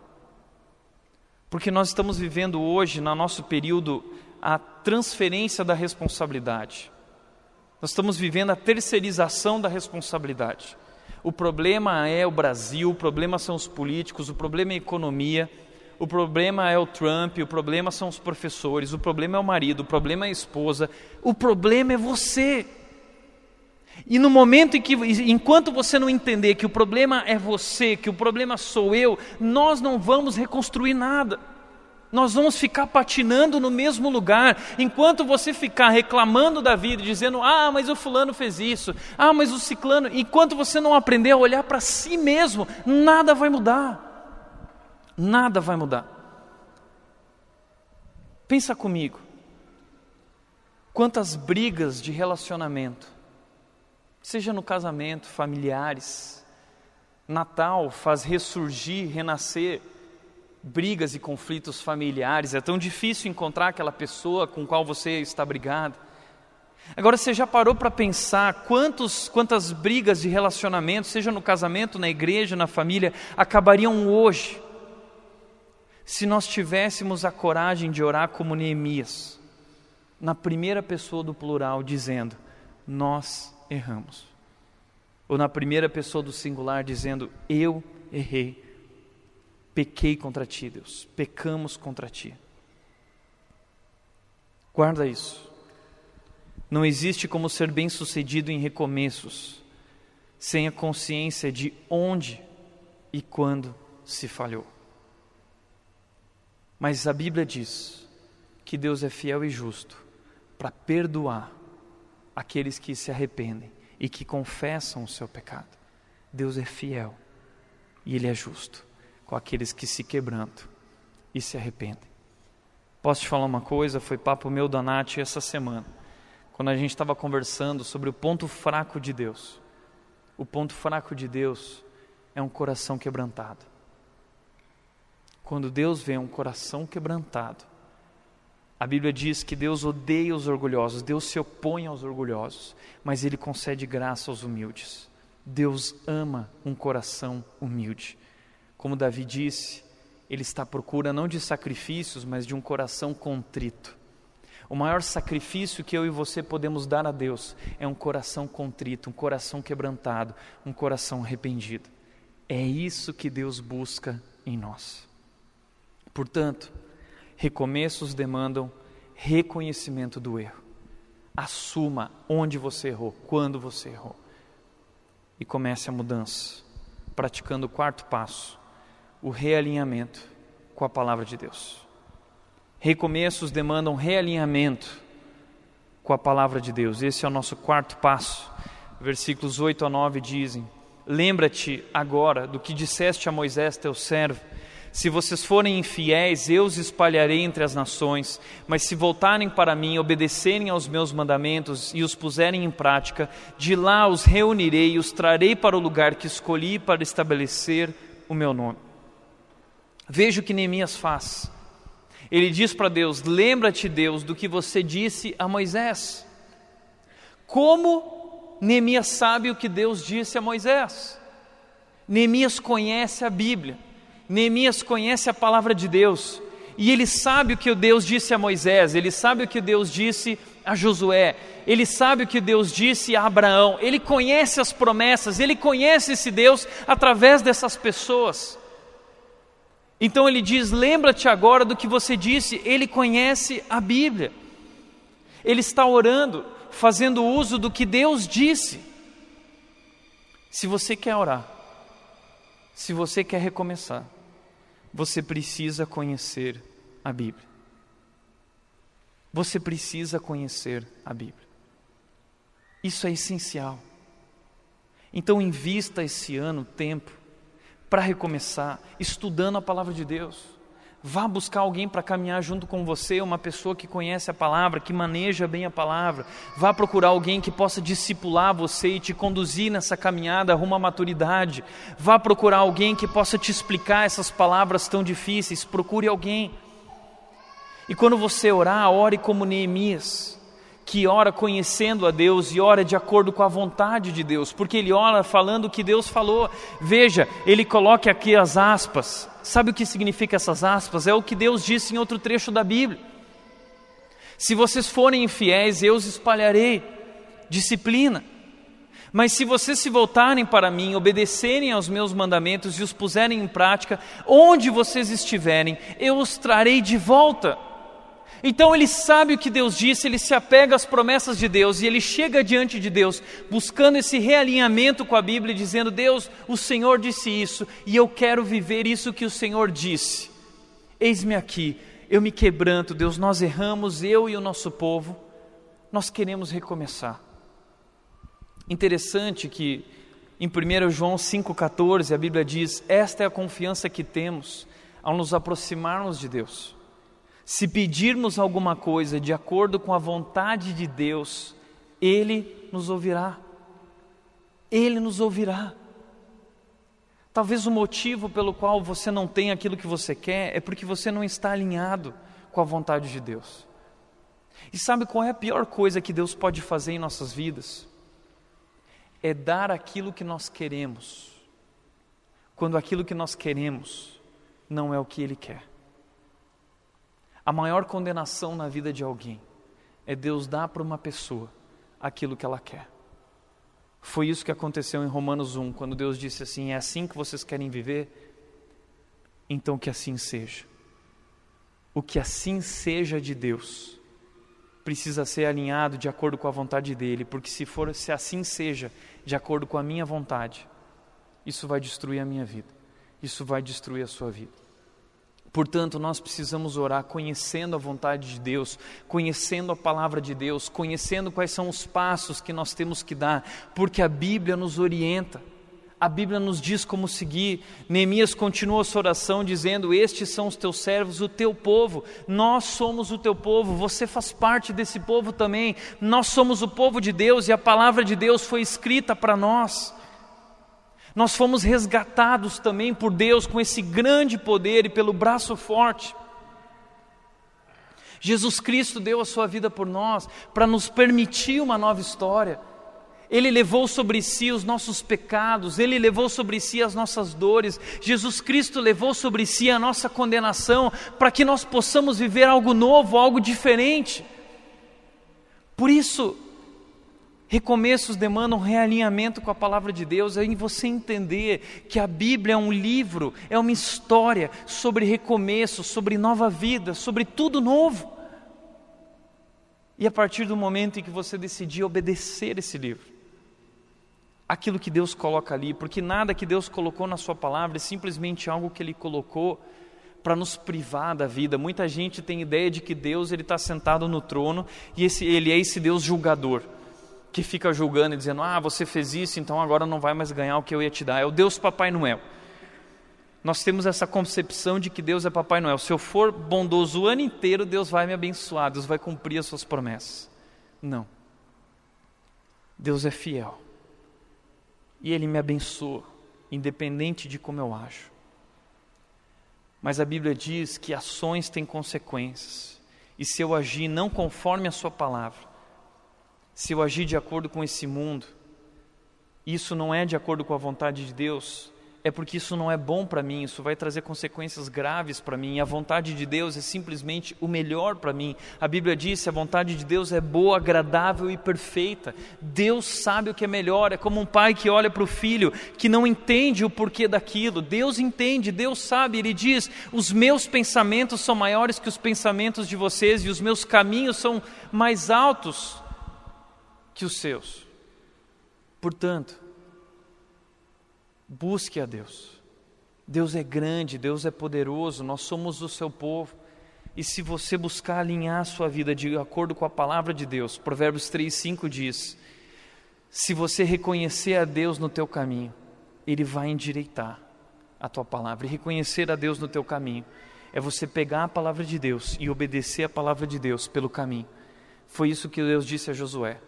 Porque nós estamos vivendo hoje, no nosso período, a transferência da responsabilidade. Nós estamos vivendo a terceirização da responsabilidade. O problema é o Brasil, o problema são os políticos, o problema é a economia, o problema é o Trump, o problema são os professores, o problema é o marido, o problema é a esposa, o problema é você. E no momento em que, enquanto você não entender que o problema é você, que o problema sou eu, nós não vamos reconstruir nada. Nós vamos ficar patinando no mesmo lugar, enquanto você ficar reclamando da vida, dizendo: ah, mas o fulano fez isso, ah, mas o ciclano. Enquanto você não aprender a olhar para si mesmo, nada vai mudar. Nada vai mudar. Pensa comigo. Quantas brigas de relacionamento seja no casamento, familiares. Natal faz ressurgir, renascer brigas e conflitos familiares. É tão difícil encontrar aquela pessoa com qual você está brigado. Agora você já parou para pensar quantos, quantas brigas de relacionamento, seja no casamento, na igreja, na família, acabariam hoje se nós tivéssemos a coragem de orar como Neemias, na primeira pessoa do plural, dizendo: Nós erramos. Ou na primeira pessoa do singular, dizendo: Eu errei, pequei contra ti, Deus, pecamos contra ti. Guarda isso. Não existe como ser bem-sucedido em recomeços sem a consciência de onde e quando se falhou. Mas a Bíblia diz que Deus é fiel e justo para perdoar aqueles que se arrependem e que confessam o seu pecado. Deus é fiel e Ele é justo com aqueles que se quebrantam e se arrependem. Posso te falar uma coisa? Foi papo meu da Nath essa semana, quando a gente estava conversando sobre o ponto fraco de Deus. O ponto fraco de Deus é um coração quebrantado. Quando Deus vê um coração quebrantado, a Bíblia diz que Deus odeia os orgulhosos, Deus se opõe aos orgulhosos, mas Ele concede graça aos humildes. Deus ama um coração humilde. Como Davi disse, Ele está à procura não de sacrifícios, mas de um coração contrito. O maior sacrifício que eu e você podemos dar a Deus é um coração contrito, um coração quebrantado, um coração arrependido. É isso que Deus busca em nós. Portanto, Recomeços demandam reconhecimento do erro. Assuma onde você errou, quando você errou. E comece a mudança, praticando o quarto passo, o realinhamento com a palavra de Deus. Recomeços demandam realinhamento com a palavra de Deus. Esse é o nosso quarto passo. Versículos 8 a 9 dizem: Lembra-te agora do que disseste a Moisés, teu servo se vocês forem infiéis, eu os espalharei entre as nações, mas se voltarem para mim, obedecerem aos meus mandamentos e os puserem em prática, de lá os reunirei e os trarei para o lugar que escolhi para estabelecer o meu nome. Veja o que Neemias faz. Ele diz para Deus: Lembra-te, Deus, do que você disse a Moisés. Como Neemias sabe o que Deus disse a Moisés? Neemias conhece a Bíblia. Neemias conhece a palavra de Deus e ele sabe o que Deus disse a Moisés, ele sabe o que Deus disse a Josué, ele sabe o que Deus disse a Abraão, ele conhece as promessas, ele conhece esse Deus através dessas pessoas. Então ele diz: Lembra-te agora do que você disse, ele conhece a Bíblia, ele está orando, fazendo uso do que Deus disse. Se você quer orar, se você quer recomeçar, você precisa conhecer a Bíblia. Você precisa conhecer a Bíblia. Isso é essencial. Então, invista esse ano tempo para recomeçar, estudando a palavra de Deus. Vá buscar alguém para caminhar junto com você, uma pessoa que conhece a palavra, que maneja bem a palavra. Vá procurar alguém que possa discipular você e te conduzir nessa caminhada rumo à maturidade. Vá procurar alguém que possa te explicar essas palavras tão difíceis. Procure alguém. E quando você orar, ore como Neemias, que ora conhecendo a Deus e ora de acordo com a vontade de Deus, porque ele ora falando o que Deus falou. Veja, ele coloca aqui as aspas. Sabe o que significa essas aspas? É o que Deus disse em outro trecho da Bíblia. Se vocês forem infiéis, eu os espalharei. Disciplina. Mas se vocês se voltarem para mim, obedecerem aos meus mandamentos e os puserem em prática, onde vocês estiverem, eu os trarei de volta. Então ele sabe o que Deus disse, ele se apega às promessas de Deus e ele chega diante de Deus, buscando esse realinhamento com a Bíblia, dizendo: Deus, o Senhor disse isso e eu quero viver isso que o Senhor disse. Eis-me aqui, eu me quebranto, Deus, nós erramos, eu e o nosso povo, nós queremos recomeçar. Interessante que em 1 João 5,14 a Bíblia diz: Esta é a confiança que temos ao nos aproximarmos de Deus se pedirmos alguma coisa de acordo com a vontade de Deus, Ele nos ouvirá. Ele nos ouvirá. Talvez o motivo pelo qual você não tem aquilo que você quer é porque você não está alinhado com a vontade de Deus. E sabe qual é a pior coisa que Deus pode fazer em nossas vidas? É dar aquilo que nós queremos, quando aquilo que nós queremos não é o que Ele quer. A maior condenação na vida de alguém é Deus dar para uma pessoa aquilo que ela quer. Foi isso que aconteceu em Romanos 1, quando Deus disse assim: É assim que vocês querem viver? Então que assim seja. O que assim seja de Deus precisa ser alinhado de acordo com a vontade dele, porque se for se assim seja, de acordo com a minha vontade, isso vai destruir a minha vida. Isso vai destruir a sua vida. Portanto, nós precisamos orar conhecendo a vontade de Deus, conhecendo a palavra de Deus, conhecendo quais são os passos que nós temos que dar, porque a Bíblia nos orienta. A Bíblia nos diz como seguir. Neemias continua sua oração dizendo: Estes são os teus servos, o teu povo. Nós somos o teu povo, você faz parte desse povo também. Nós somos o povo de Deus e a palavra de Deus foi escrita para nós. Nós fomos resgatados também por Deus com esse grande poder e pelo braço forte. Jesus Cristo deu a sua vida por nós para nos permitir uma nova história. Ele levou sobre si os nossos pecados, ele levou sobre si as nossas dores. Jesus Cristo levou sobre si a nossa condenação para que nós possamos viver algo novo, algo diferente. Por isso, Recomeços demandam realinhamento com a palavra de Deus, é em você entender que a Bíblia é um livro, é uma história sobre recomeço, sobre nova vida, sobre tudo novo. E a partir do momento em que você decidir obedecer esse livro, aquilo que Deus coloca ali, porque nada que Deus colocou na Sua palavra é simplesmente algo que Ele colocou para nos privar da vida. Muita gente tem ideia de que Deus ele está sentado no trono e esse, Ele é esse Deus julgador que fica julgando e dizendo: Ah, você fez isso, então agora não vai mais ganhar o que eu ia te dar. É o Deus Papai Noel. Nós temos essa concepção de que Deus é Papai Noel. Se eu for bondoso o ano inteiro, Deus vai me abençoar, Deus vai cumprir as suas promessas. Não. Deus é fiel. E Ele me abençoa, independente de como eu acho. Mas a Bíblia diz que ações têm consequências. E se eu agir não conforme a Sua palavra, se eu agir de acordo com esse mundo, isso não é de acordo com a vontade de Deus, é porque isso não é bom para mim, isso vai trazer consequências graves para mim. A vontade de Deus é simplesmente o melhor para mim. A Bíblia diz que a vontade de Deus é boa, agradável e perfeita. Deus sabe o que é melhor. É como um pai que olha para o filho que não entende o porquê daquilo. Deus entende, Deus sabe. Ele diz: Os meus pensamentos são maiores que os pensamentos de vocês e os meus caminhos são mais altos que os seus. Portanto, busque a Deus. Deus é grande, Deus é poderoso, nós somos o seu povo. E se você buscar alinhar a sua vida de acordo com a palavra de Deus, Provérbios 3, 5 diz: se você reconhecer a Deus no teu caminho, Ele vai endireitar a tua palavra. E reconhecer a Deus no teu caminho é você pegar a palavra de Deus e obedecer a palavra de Deus pelo caminho. Foi isso que Deus disse a Josué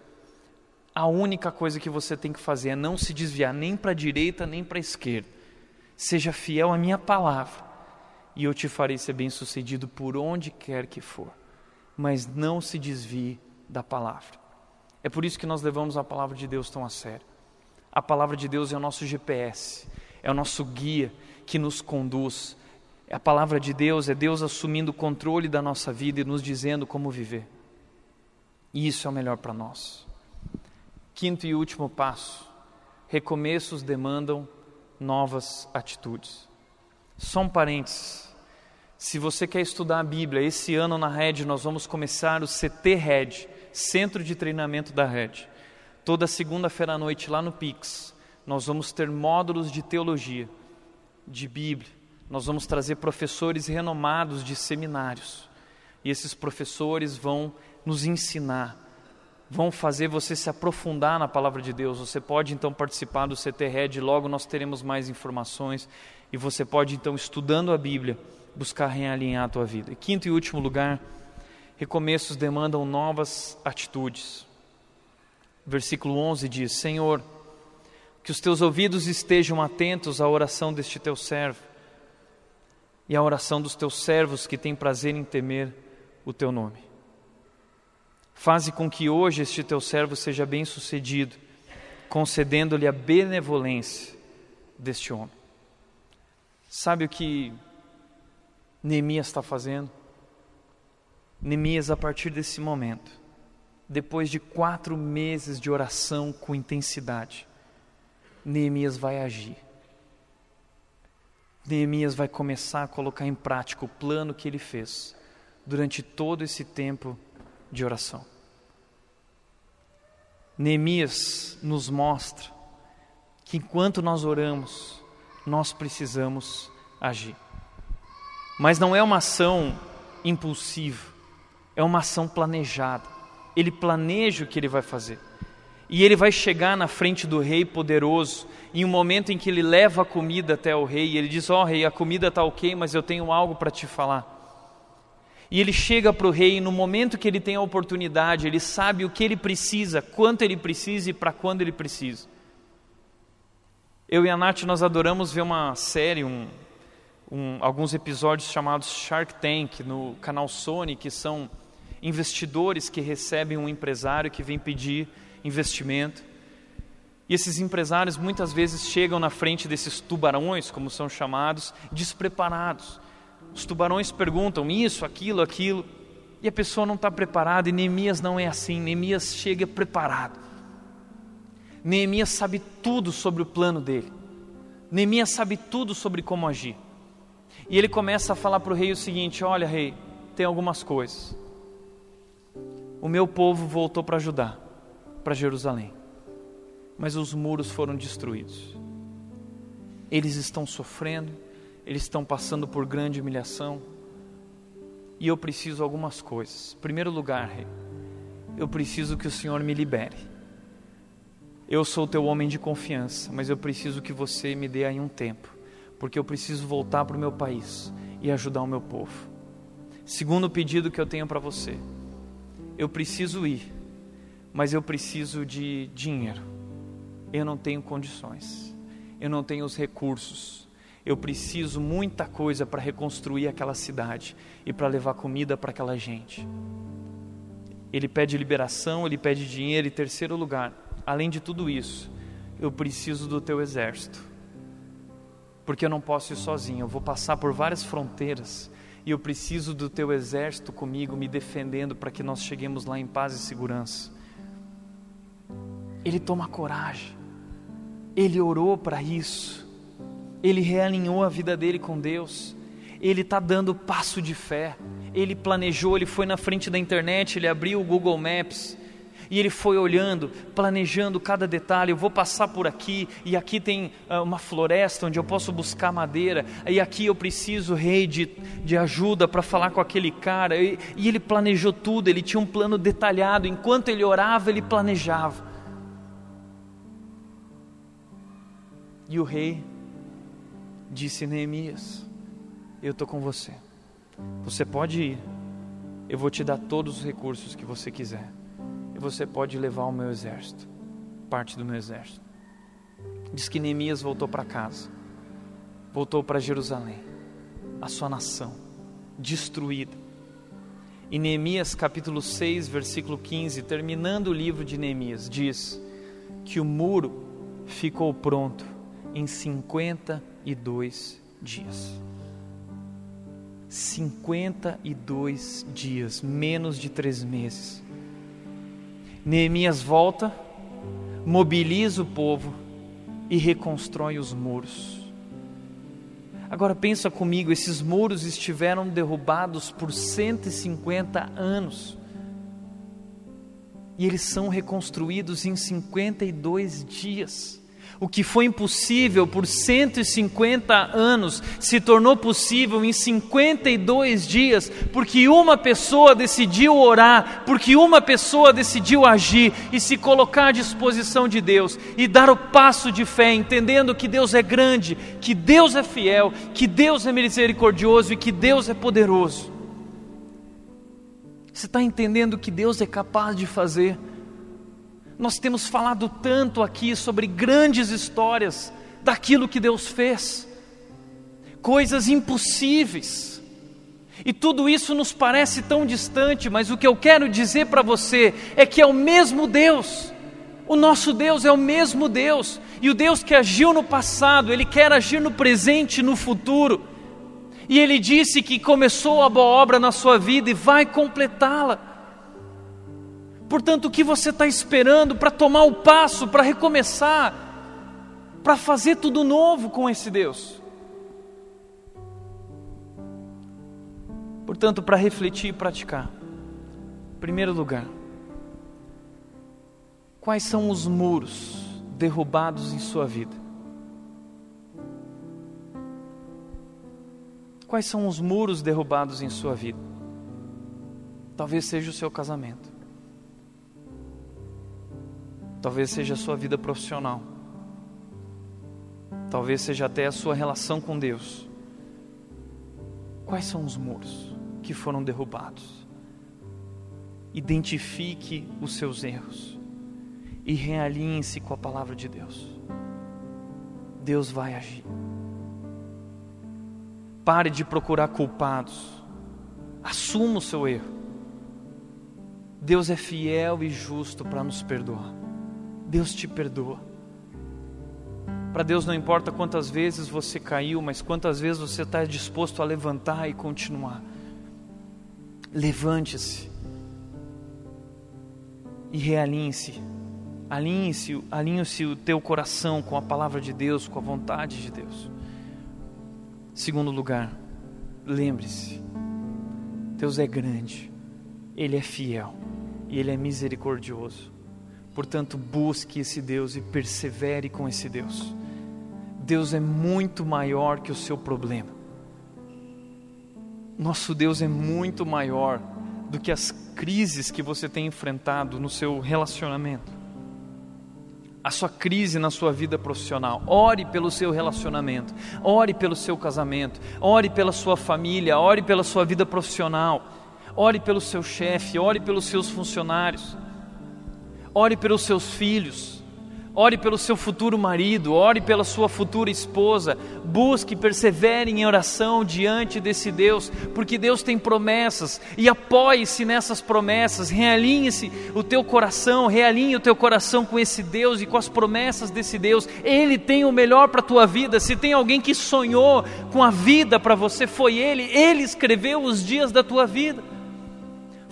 a única coisa que você tem que fazer é não se desviar nem para a direita nem para a esquerda. Seja fiel à minha palavra e eu te farei ser bem-sucedido por onde quer que for. Mas não se desvie da palavra. É por isso que nós levamos a palavra de Deus tão a sério. A palavra de Deus é o nosso GPS, é o nosso guia que nos conduz. A palavra de Deus é Deus assumindo o controle da nossa vida e nos dizendo como viver. E isso é o melhor para nós. Quinto e último passo: recomeços demandam novas atitudes. Só um parênteses. Se você quer estudar a Bíblia, esse ano na Red nós vamos começar o CT Red, Centro de Treinamento da Red. Toda segunda-feira à noite lá no Pix, nós vamos ter módulos de teologia, de Bíblia. Nós vamos trazer professores renomados de seminários. E esses professores vão nos ensinar vão fazer você se aprofundar na palavra de Deus. Você pode então participar do CT Red, logo nós teremos mais informações e você pode então estudando a Bíblia buscar realinhar a tua vida. E quinto e último lugar, recomeços demandam novas atitudes. Versículo 11 diz: Senhor, que os teus ouvidos estejam atentos à oração deste teu servo e à oração dos teus servos que têm prazer em temer o teu nome. Faze com que hoje este teu servo seja bem-sucedido, concedendo-lhe a benevolência deste homem. Sabe o que Neemias está fazendo? Neemias, a partir desse momento, depois de quatro meses de oração com intensidade, Neemias vai agir. Neemias vai começar a colocar em prática o plano que ele fez durante todo esse tempo de oração. Neemias nos mostra que enquanto nós oramos, nós precisamos agir. Mas não é uma ação impulsiva, é uma ação planejada. Ele planeja o que ele vai fazer. E ele vai chegar na frente do rei poderoso, em um momento em que ele leva a comida até o rei, e ele diz: Ó oh, rei, a comida está ok, mas eu tenho algo para te falar. E ele chega para o rei, e no momento que ele tem a oportunidade, ele sabe o que ele precisa, quanto ele precisa e para quando ele precisa. Eu e a Nath, nós adoramos ver uma série, um, um, alguns episódios chamados Shark Tank no canal Sony, que são investidores que recebem um empresário que vem pedir investimento. E esses empresários muitas vezes chegam na frente desses tubarões, como são chamados, despreparados. Os tubarões perguntam isso, aquilo, aquilo, e a pessoa não está preparada, e Neemias não é assim, Neemias chega preparado. Neemias sabe tudo sobre o plano dele. Neemias sabe tudo sobre como agir. E ele começa a falar para o rei o seguinte: Olha, rei, tem algumas coisas. O meu povo voltou para Judá, para Jerusalém, mas os muros foram destruídos. Eles estão sofrendo, eles estão passando por grande humilhação, e eu preciso algumas coisas. Em primeiro lugar, rei, eu preciso que o Senhor me libere. Eu sou teu homem de confiança, mas eu preciso que você me dê aí um tempo porque eu preciso voltar para o meu país e ajudar o meu povo. Segundo pedido que eu tenho para você, eu preciso ir, mas eu preciso de dinheiro. Eu não tenho condições, eu não tenho os recursos. Eu preciso muita coisa para reconstruir aquela cidade e para levar comida para aquela gente. Ele pede liberação, ele pede dinheiro e terceiro lugar, além de tudo isso, eu preciso do teu exército porque eu não posso ir sozinho, eu vou passar por várias fronteiras e eu preciso do teu exército comigo, me defendendo para que nós cheguemos lá em paz e segurança. Ele toma coragem, ele orou para isso, ele realinhou a vida dele com Deus, ele está dando passo de fé, ele planejou, ele foi na frente da internet, ele abriu o Google Maps e ele foi olhando, planejando cada detalhe. Eu vou passar por aqui, e aqui tem uh, uma floresta onde eu posso buscar madeira, e aqui eu preciso, rei, de, de ajuda para falar com aquele cara. E, e ele planejou tudo, ele tinha um plano detalhado. Enquanto ele orava, ele planejava. E o rei disse: Neemias, eu estou com você. Você pode ir, eu vou te dar todos os recursos que você quiser e você pode levar o meu exército, parte do meu exército. Diz que Neemias voltou para casa, voltou para Jerusalém, a sua nação, destruída. E Neemias capítulo 6, versículo 15, terminando o livro de Neemias, diz que o muro ficou pronto em 52 dias. 52 dias, menos de três meses. Neemias volta, mobiliza o povo e reconstrói os muros. Agora pensa comigo, esses muros estiveram derrubados por 150 anos. E eles são reconstruídos em 52 dias. O que foi impossível por 150 anos se tornou possível em 52 dias, porque uma pessoa decidiu orar, porque uma pessoa decidiu agir e se colocar à disposição de Deus e dar o passo de fé, entendendo que Deus é grande, que Deus é fiel, que Deus é misericordioso e que Deus é poderoso. Você está entendendo que Deus é capaz de fazer? Nós temos falado tanto aqui sobre grandes histórias daquilo que Deus fez, coisas impossíveis. E tudo isso nos parece tão distante, mas o que eu quero dizer para você é que é o mesmo Deus. O nosso Deus é o mesmo Deus, e o Deus que agiu no passado, ele quer agir no presente e no futuro. E ele disse que começou a boa obra na sua vida e vai completá-la. Portanto, o que você está esperando para tomar o passo, para recomeçar, para fazer tudo novo com esse Deus? Portanto, para refletir e praticar, em primeiro lugar, quais são os muros derrubados em sua vida? Quais são os muros derrubados em sua vida? Talvez seja o seu casamento. Talvez seja a sua vida profissional. Talvez seja até a sua relação com Deus. Quais são os muros que foram derrubados? Identifique os seus erros e realinhe-se com a palavra de Deus. Deus vai agir. Pare de procurar culpados. Assuma o seu erro. Deus é fiel e justo para nos perdoar. Deus te perdoa. Para Deus não importa quantas vezes você caiu, mas quantas vezes você está disposto a levantar e continuar. Levante-se e realinhe-se. Alinhe-se, alinhe-se o teu coração com a palavra de Deus, com a vontade de Deus. Segundo lugar, lembre-se: Deus é grande, Ele é fiel e Ele é misericordioso. Portanto, busque esse Deus e persevere com esse Deus. Deus é muito maior que o seu problema. Nosso Deus é muito maior do que as crises que você tem enfrentado no seu relacionamento. A sua crise na sua vida profissional. Ore pelo seu relacionamento, ore pelo seu casamento, ore pela sua família, ore pela sua vida profissional, ore pelo seu chefe, ore pelos seus funcionários ore pelos seus filhos, ore pelo seu futuro marido, ore pela sua futura esposa, busque, persevere em oração diante desse Deus, porque Deus tem promessas e apoie-se nessas promessas, realinhe-se o teu coração, realinhe o teu coração com esse Deus e com as promessas desse Deus. Ele tem o melhor para a tua vida. Se tem alguém que sonhou com a vida para você, foi Ele. Ele escreveu os dias da tua vida.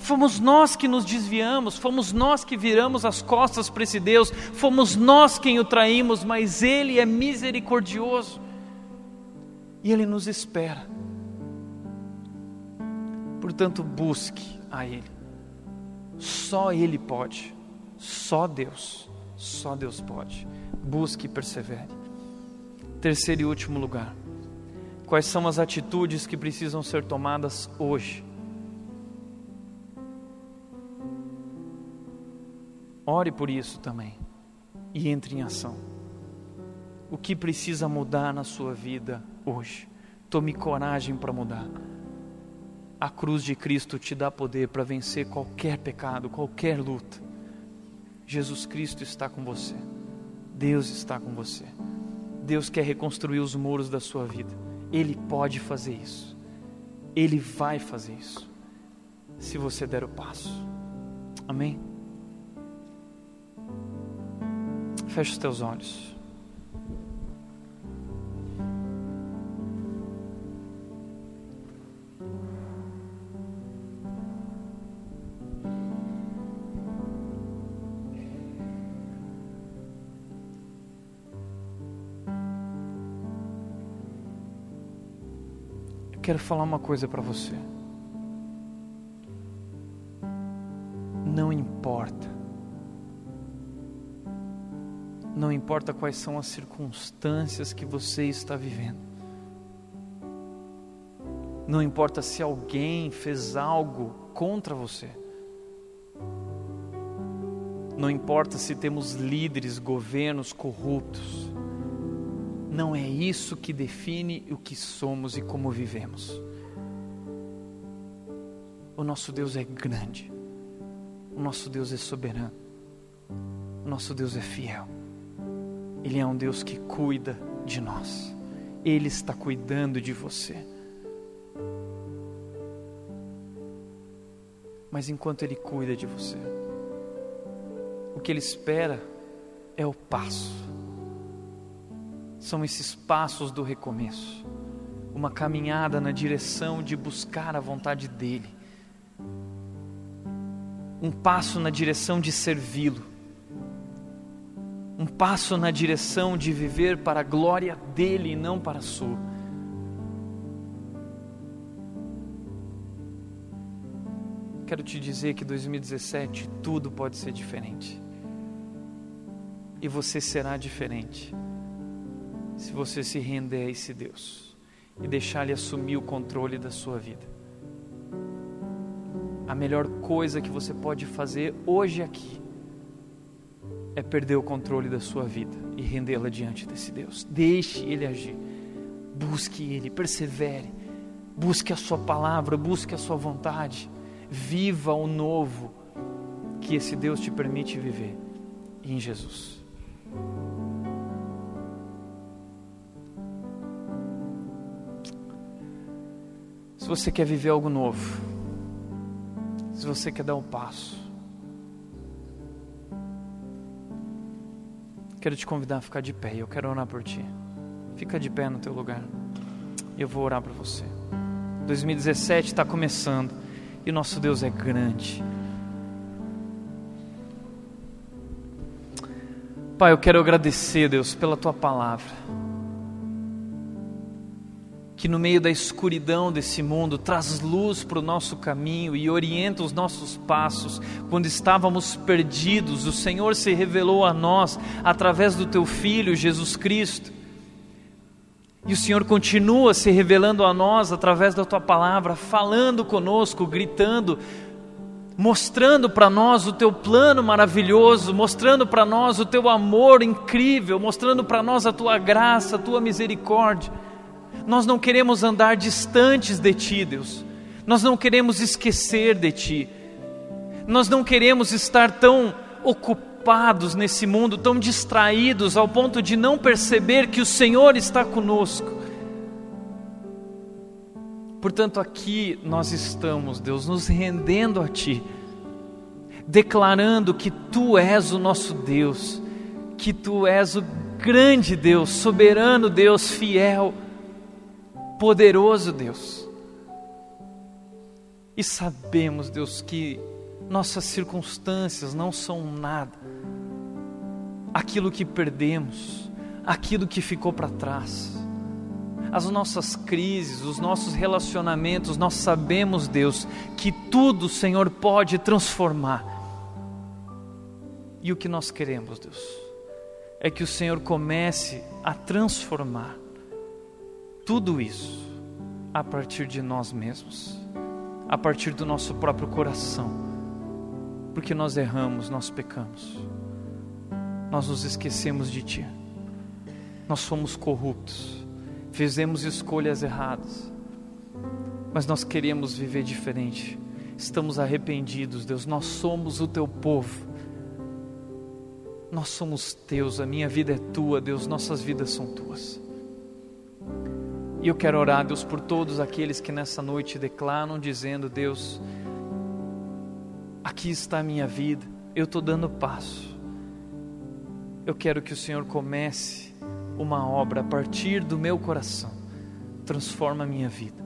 Fomos nós que nos desviamos, fomos nós que viramos as costas para esse Deus, fomos nós quem o traímos, mas Ele é misericordioso e Ele nos espera. Portanto, busque a Ele, só Ele pode, só Deus, só Deus pode. Busque e persevere. Terceiro e último lugar, quais são as atitudes que precisam ser tomadas hoje? Ore por isso também e entre em ação. O que precisa mudar na sua vida hoje? Tome coragem para mudar. A cruz de Cristo te dá poder para vencer qualquer pecado, qualquer luta. Jesus Cristo está com você. Deus está com você. Deus quer reconstruir os muros da sua vida. Ele pode fazer isso. Ele vai fazer isso. Se você der o passo. Amém? Feche os teus olhos. Eu quero falar uma coisa para você. Importa quais são as circunstâncias que você está vivendo. Não importa se alguém fez algo contra você. Não importa se temos líderes, governos corruptos. Não é isso que define o que somos e como vivemos. O nosso Deus é grande. O nosso Deus é soberano. O nosso Deus é fiel. Ele é um Deus que cuida de nós. Ele está cuidando de você. Mas enquanto Ele cuida de você, o que Ele espera é o passo. São esses passos do recomeço. Uma caminhada na direção de buscar a vontade dEle. Um passo na direção de servi-lo passo na direção de viver para a glória dele e não para a sua. Quero te dizer que 2017 tudo pode ser diferente. E você será diferente se você se render a esse Deus e deixar Ele assumir o controle da sua vida. A melhor coisa que você pode fazer hoje aqui é perder o controle da sua vida e rendê-la diante desse Deus. Deixe Ele agir. Busque Ele, persevere. Busque a Sua palavra, busque a Sua vontade. Viva o novo que esse Deus te permite viver em Jesus. Se você quer viver algo novo, se você quer dar um passo, quero te convidar a ficar de pé. Eu quero orar por ti. Fica de pé no teu lugar. Eu vou orar para você. 2017 está começando e o nosso Deus é grande. Pai, eu quero agradecer, Deus, pela tua palavra. Que no meio da escuridão desse mundo traz luz para o nosso caminho e orienta os nossos passos. Quando estávamos perdidos, o Senhor se revelou a nós através do teu Filho, Jesus Cristo. E o Senhor continua se revelando a nós através da tua palavra, falando conosco, gritando, mostrando para nós o teu plano maravilhoso, mostrando para nós o teu amor incrível, mostrando para nós a tua graça, a tua misericórdia. Nós não queremos andar distantes de ti, Deus. Nós não queremos esquecer de ti. Nós não queremos estar tão ocupados nesse mundo, tão distraídos ao ponto de não perceber que o Senhor está conosco. Portanto, aqui nós estamos, Deus, nos rendendo a Ti, declarando que Tu és o nosso Deus, que Tu és o grande Deus, soberano Deus, fiel, poderoso Deus. E sabemos, Deus, que nossas circunstâncias não são nada. Aquilo que perdemos, aquilo que ficou para trás, as nossas crises, os nossos relacionamentos, nós sabemos, Deus, que tudo o Senhor pode transformar. E o que nós queremos, Deus, é que o Senhor comece a transformar tudo isso a partir de nós mesmos, a partir do nosso próprio coração. Porque nós erramos, nós pecamos, nós nos esquecemos de Ti, nós fomos corruptos, fizemos escolhas erradas, mas nós queremos viver diferente, estamos arrependidos, Deus, nós somos o Teu povo, nós somos Teus, a minha vida é Tua, Deus, nossas vidas são Tuas. E eu quero orar, Deus, por todos aqueles que nessa noite declaram, dizendo: Deus, aqui está a minha vida, eu estou dando passo. Eu quero que o Senhor comece uma obra a partir do meu coração, transforma a minha vida,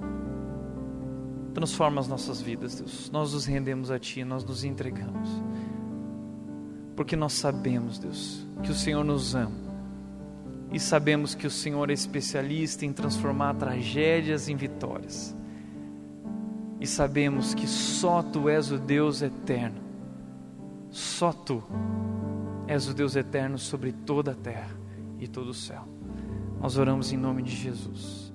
transforma as nossas vidas, Deus. Nós nos rendemos a Ti, nós nos entregamos, porque nós sabemos, Deus, que o Senhor nos ama e sabemos que o Senhor é especialista em transformar tragédias em vitórias e sabemos que só Tu és o Deus eterno, só Tu és o Deus eterno sobre toda a terra e todo o céu. Nós oramos em nome de Jesus.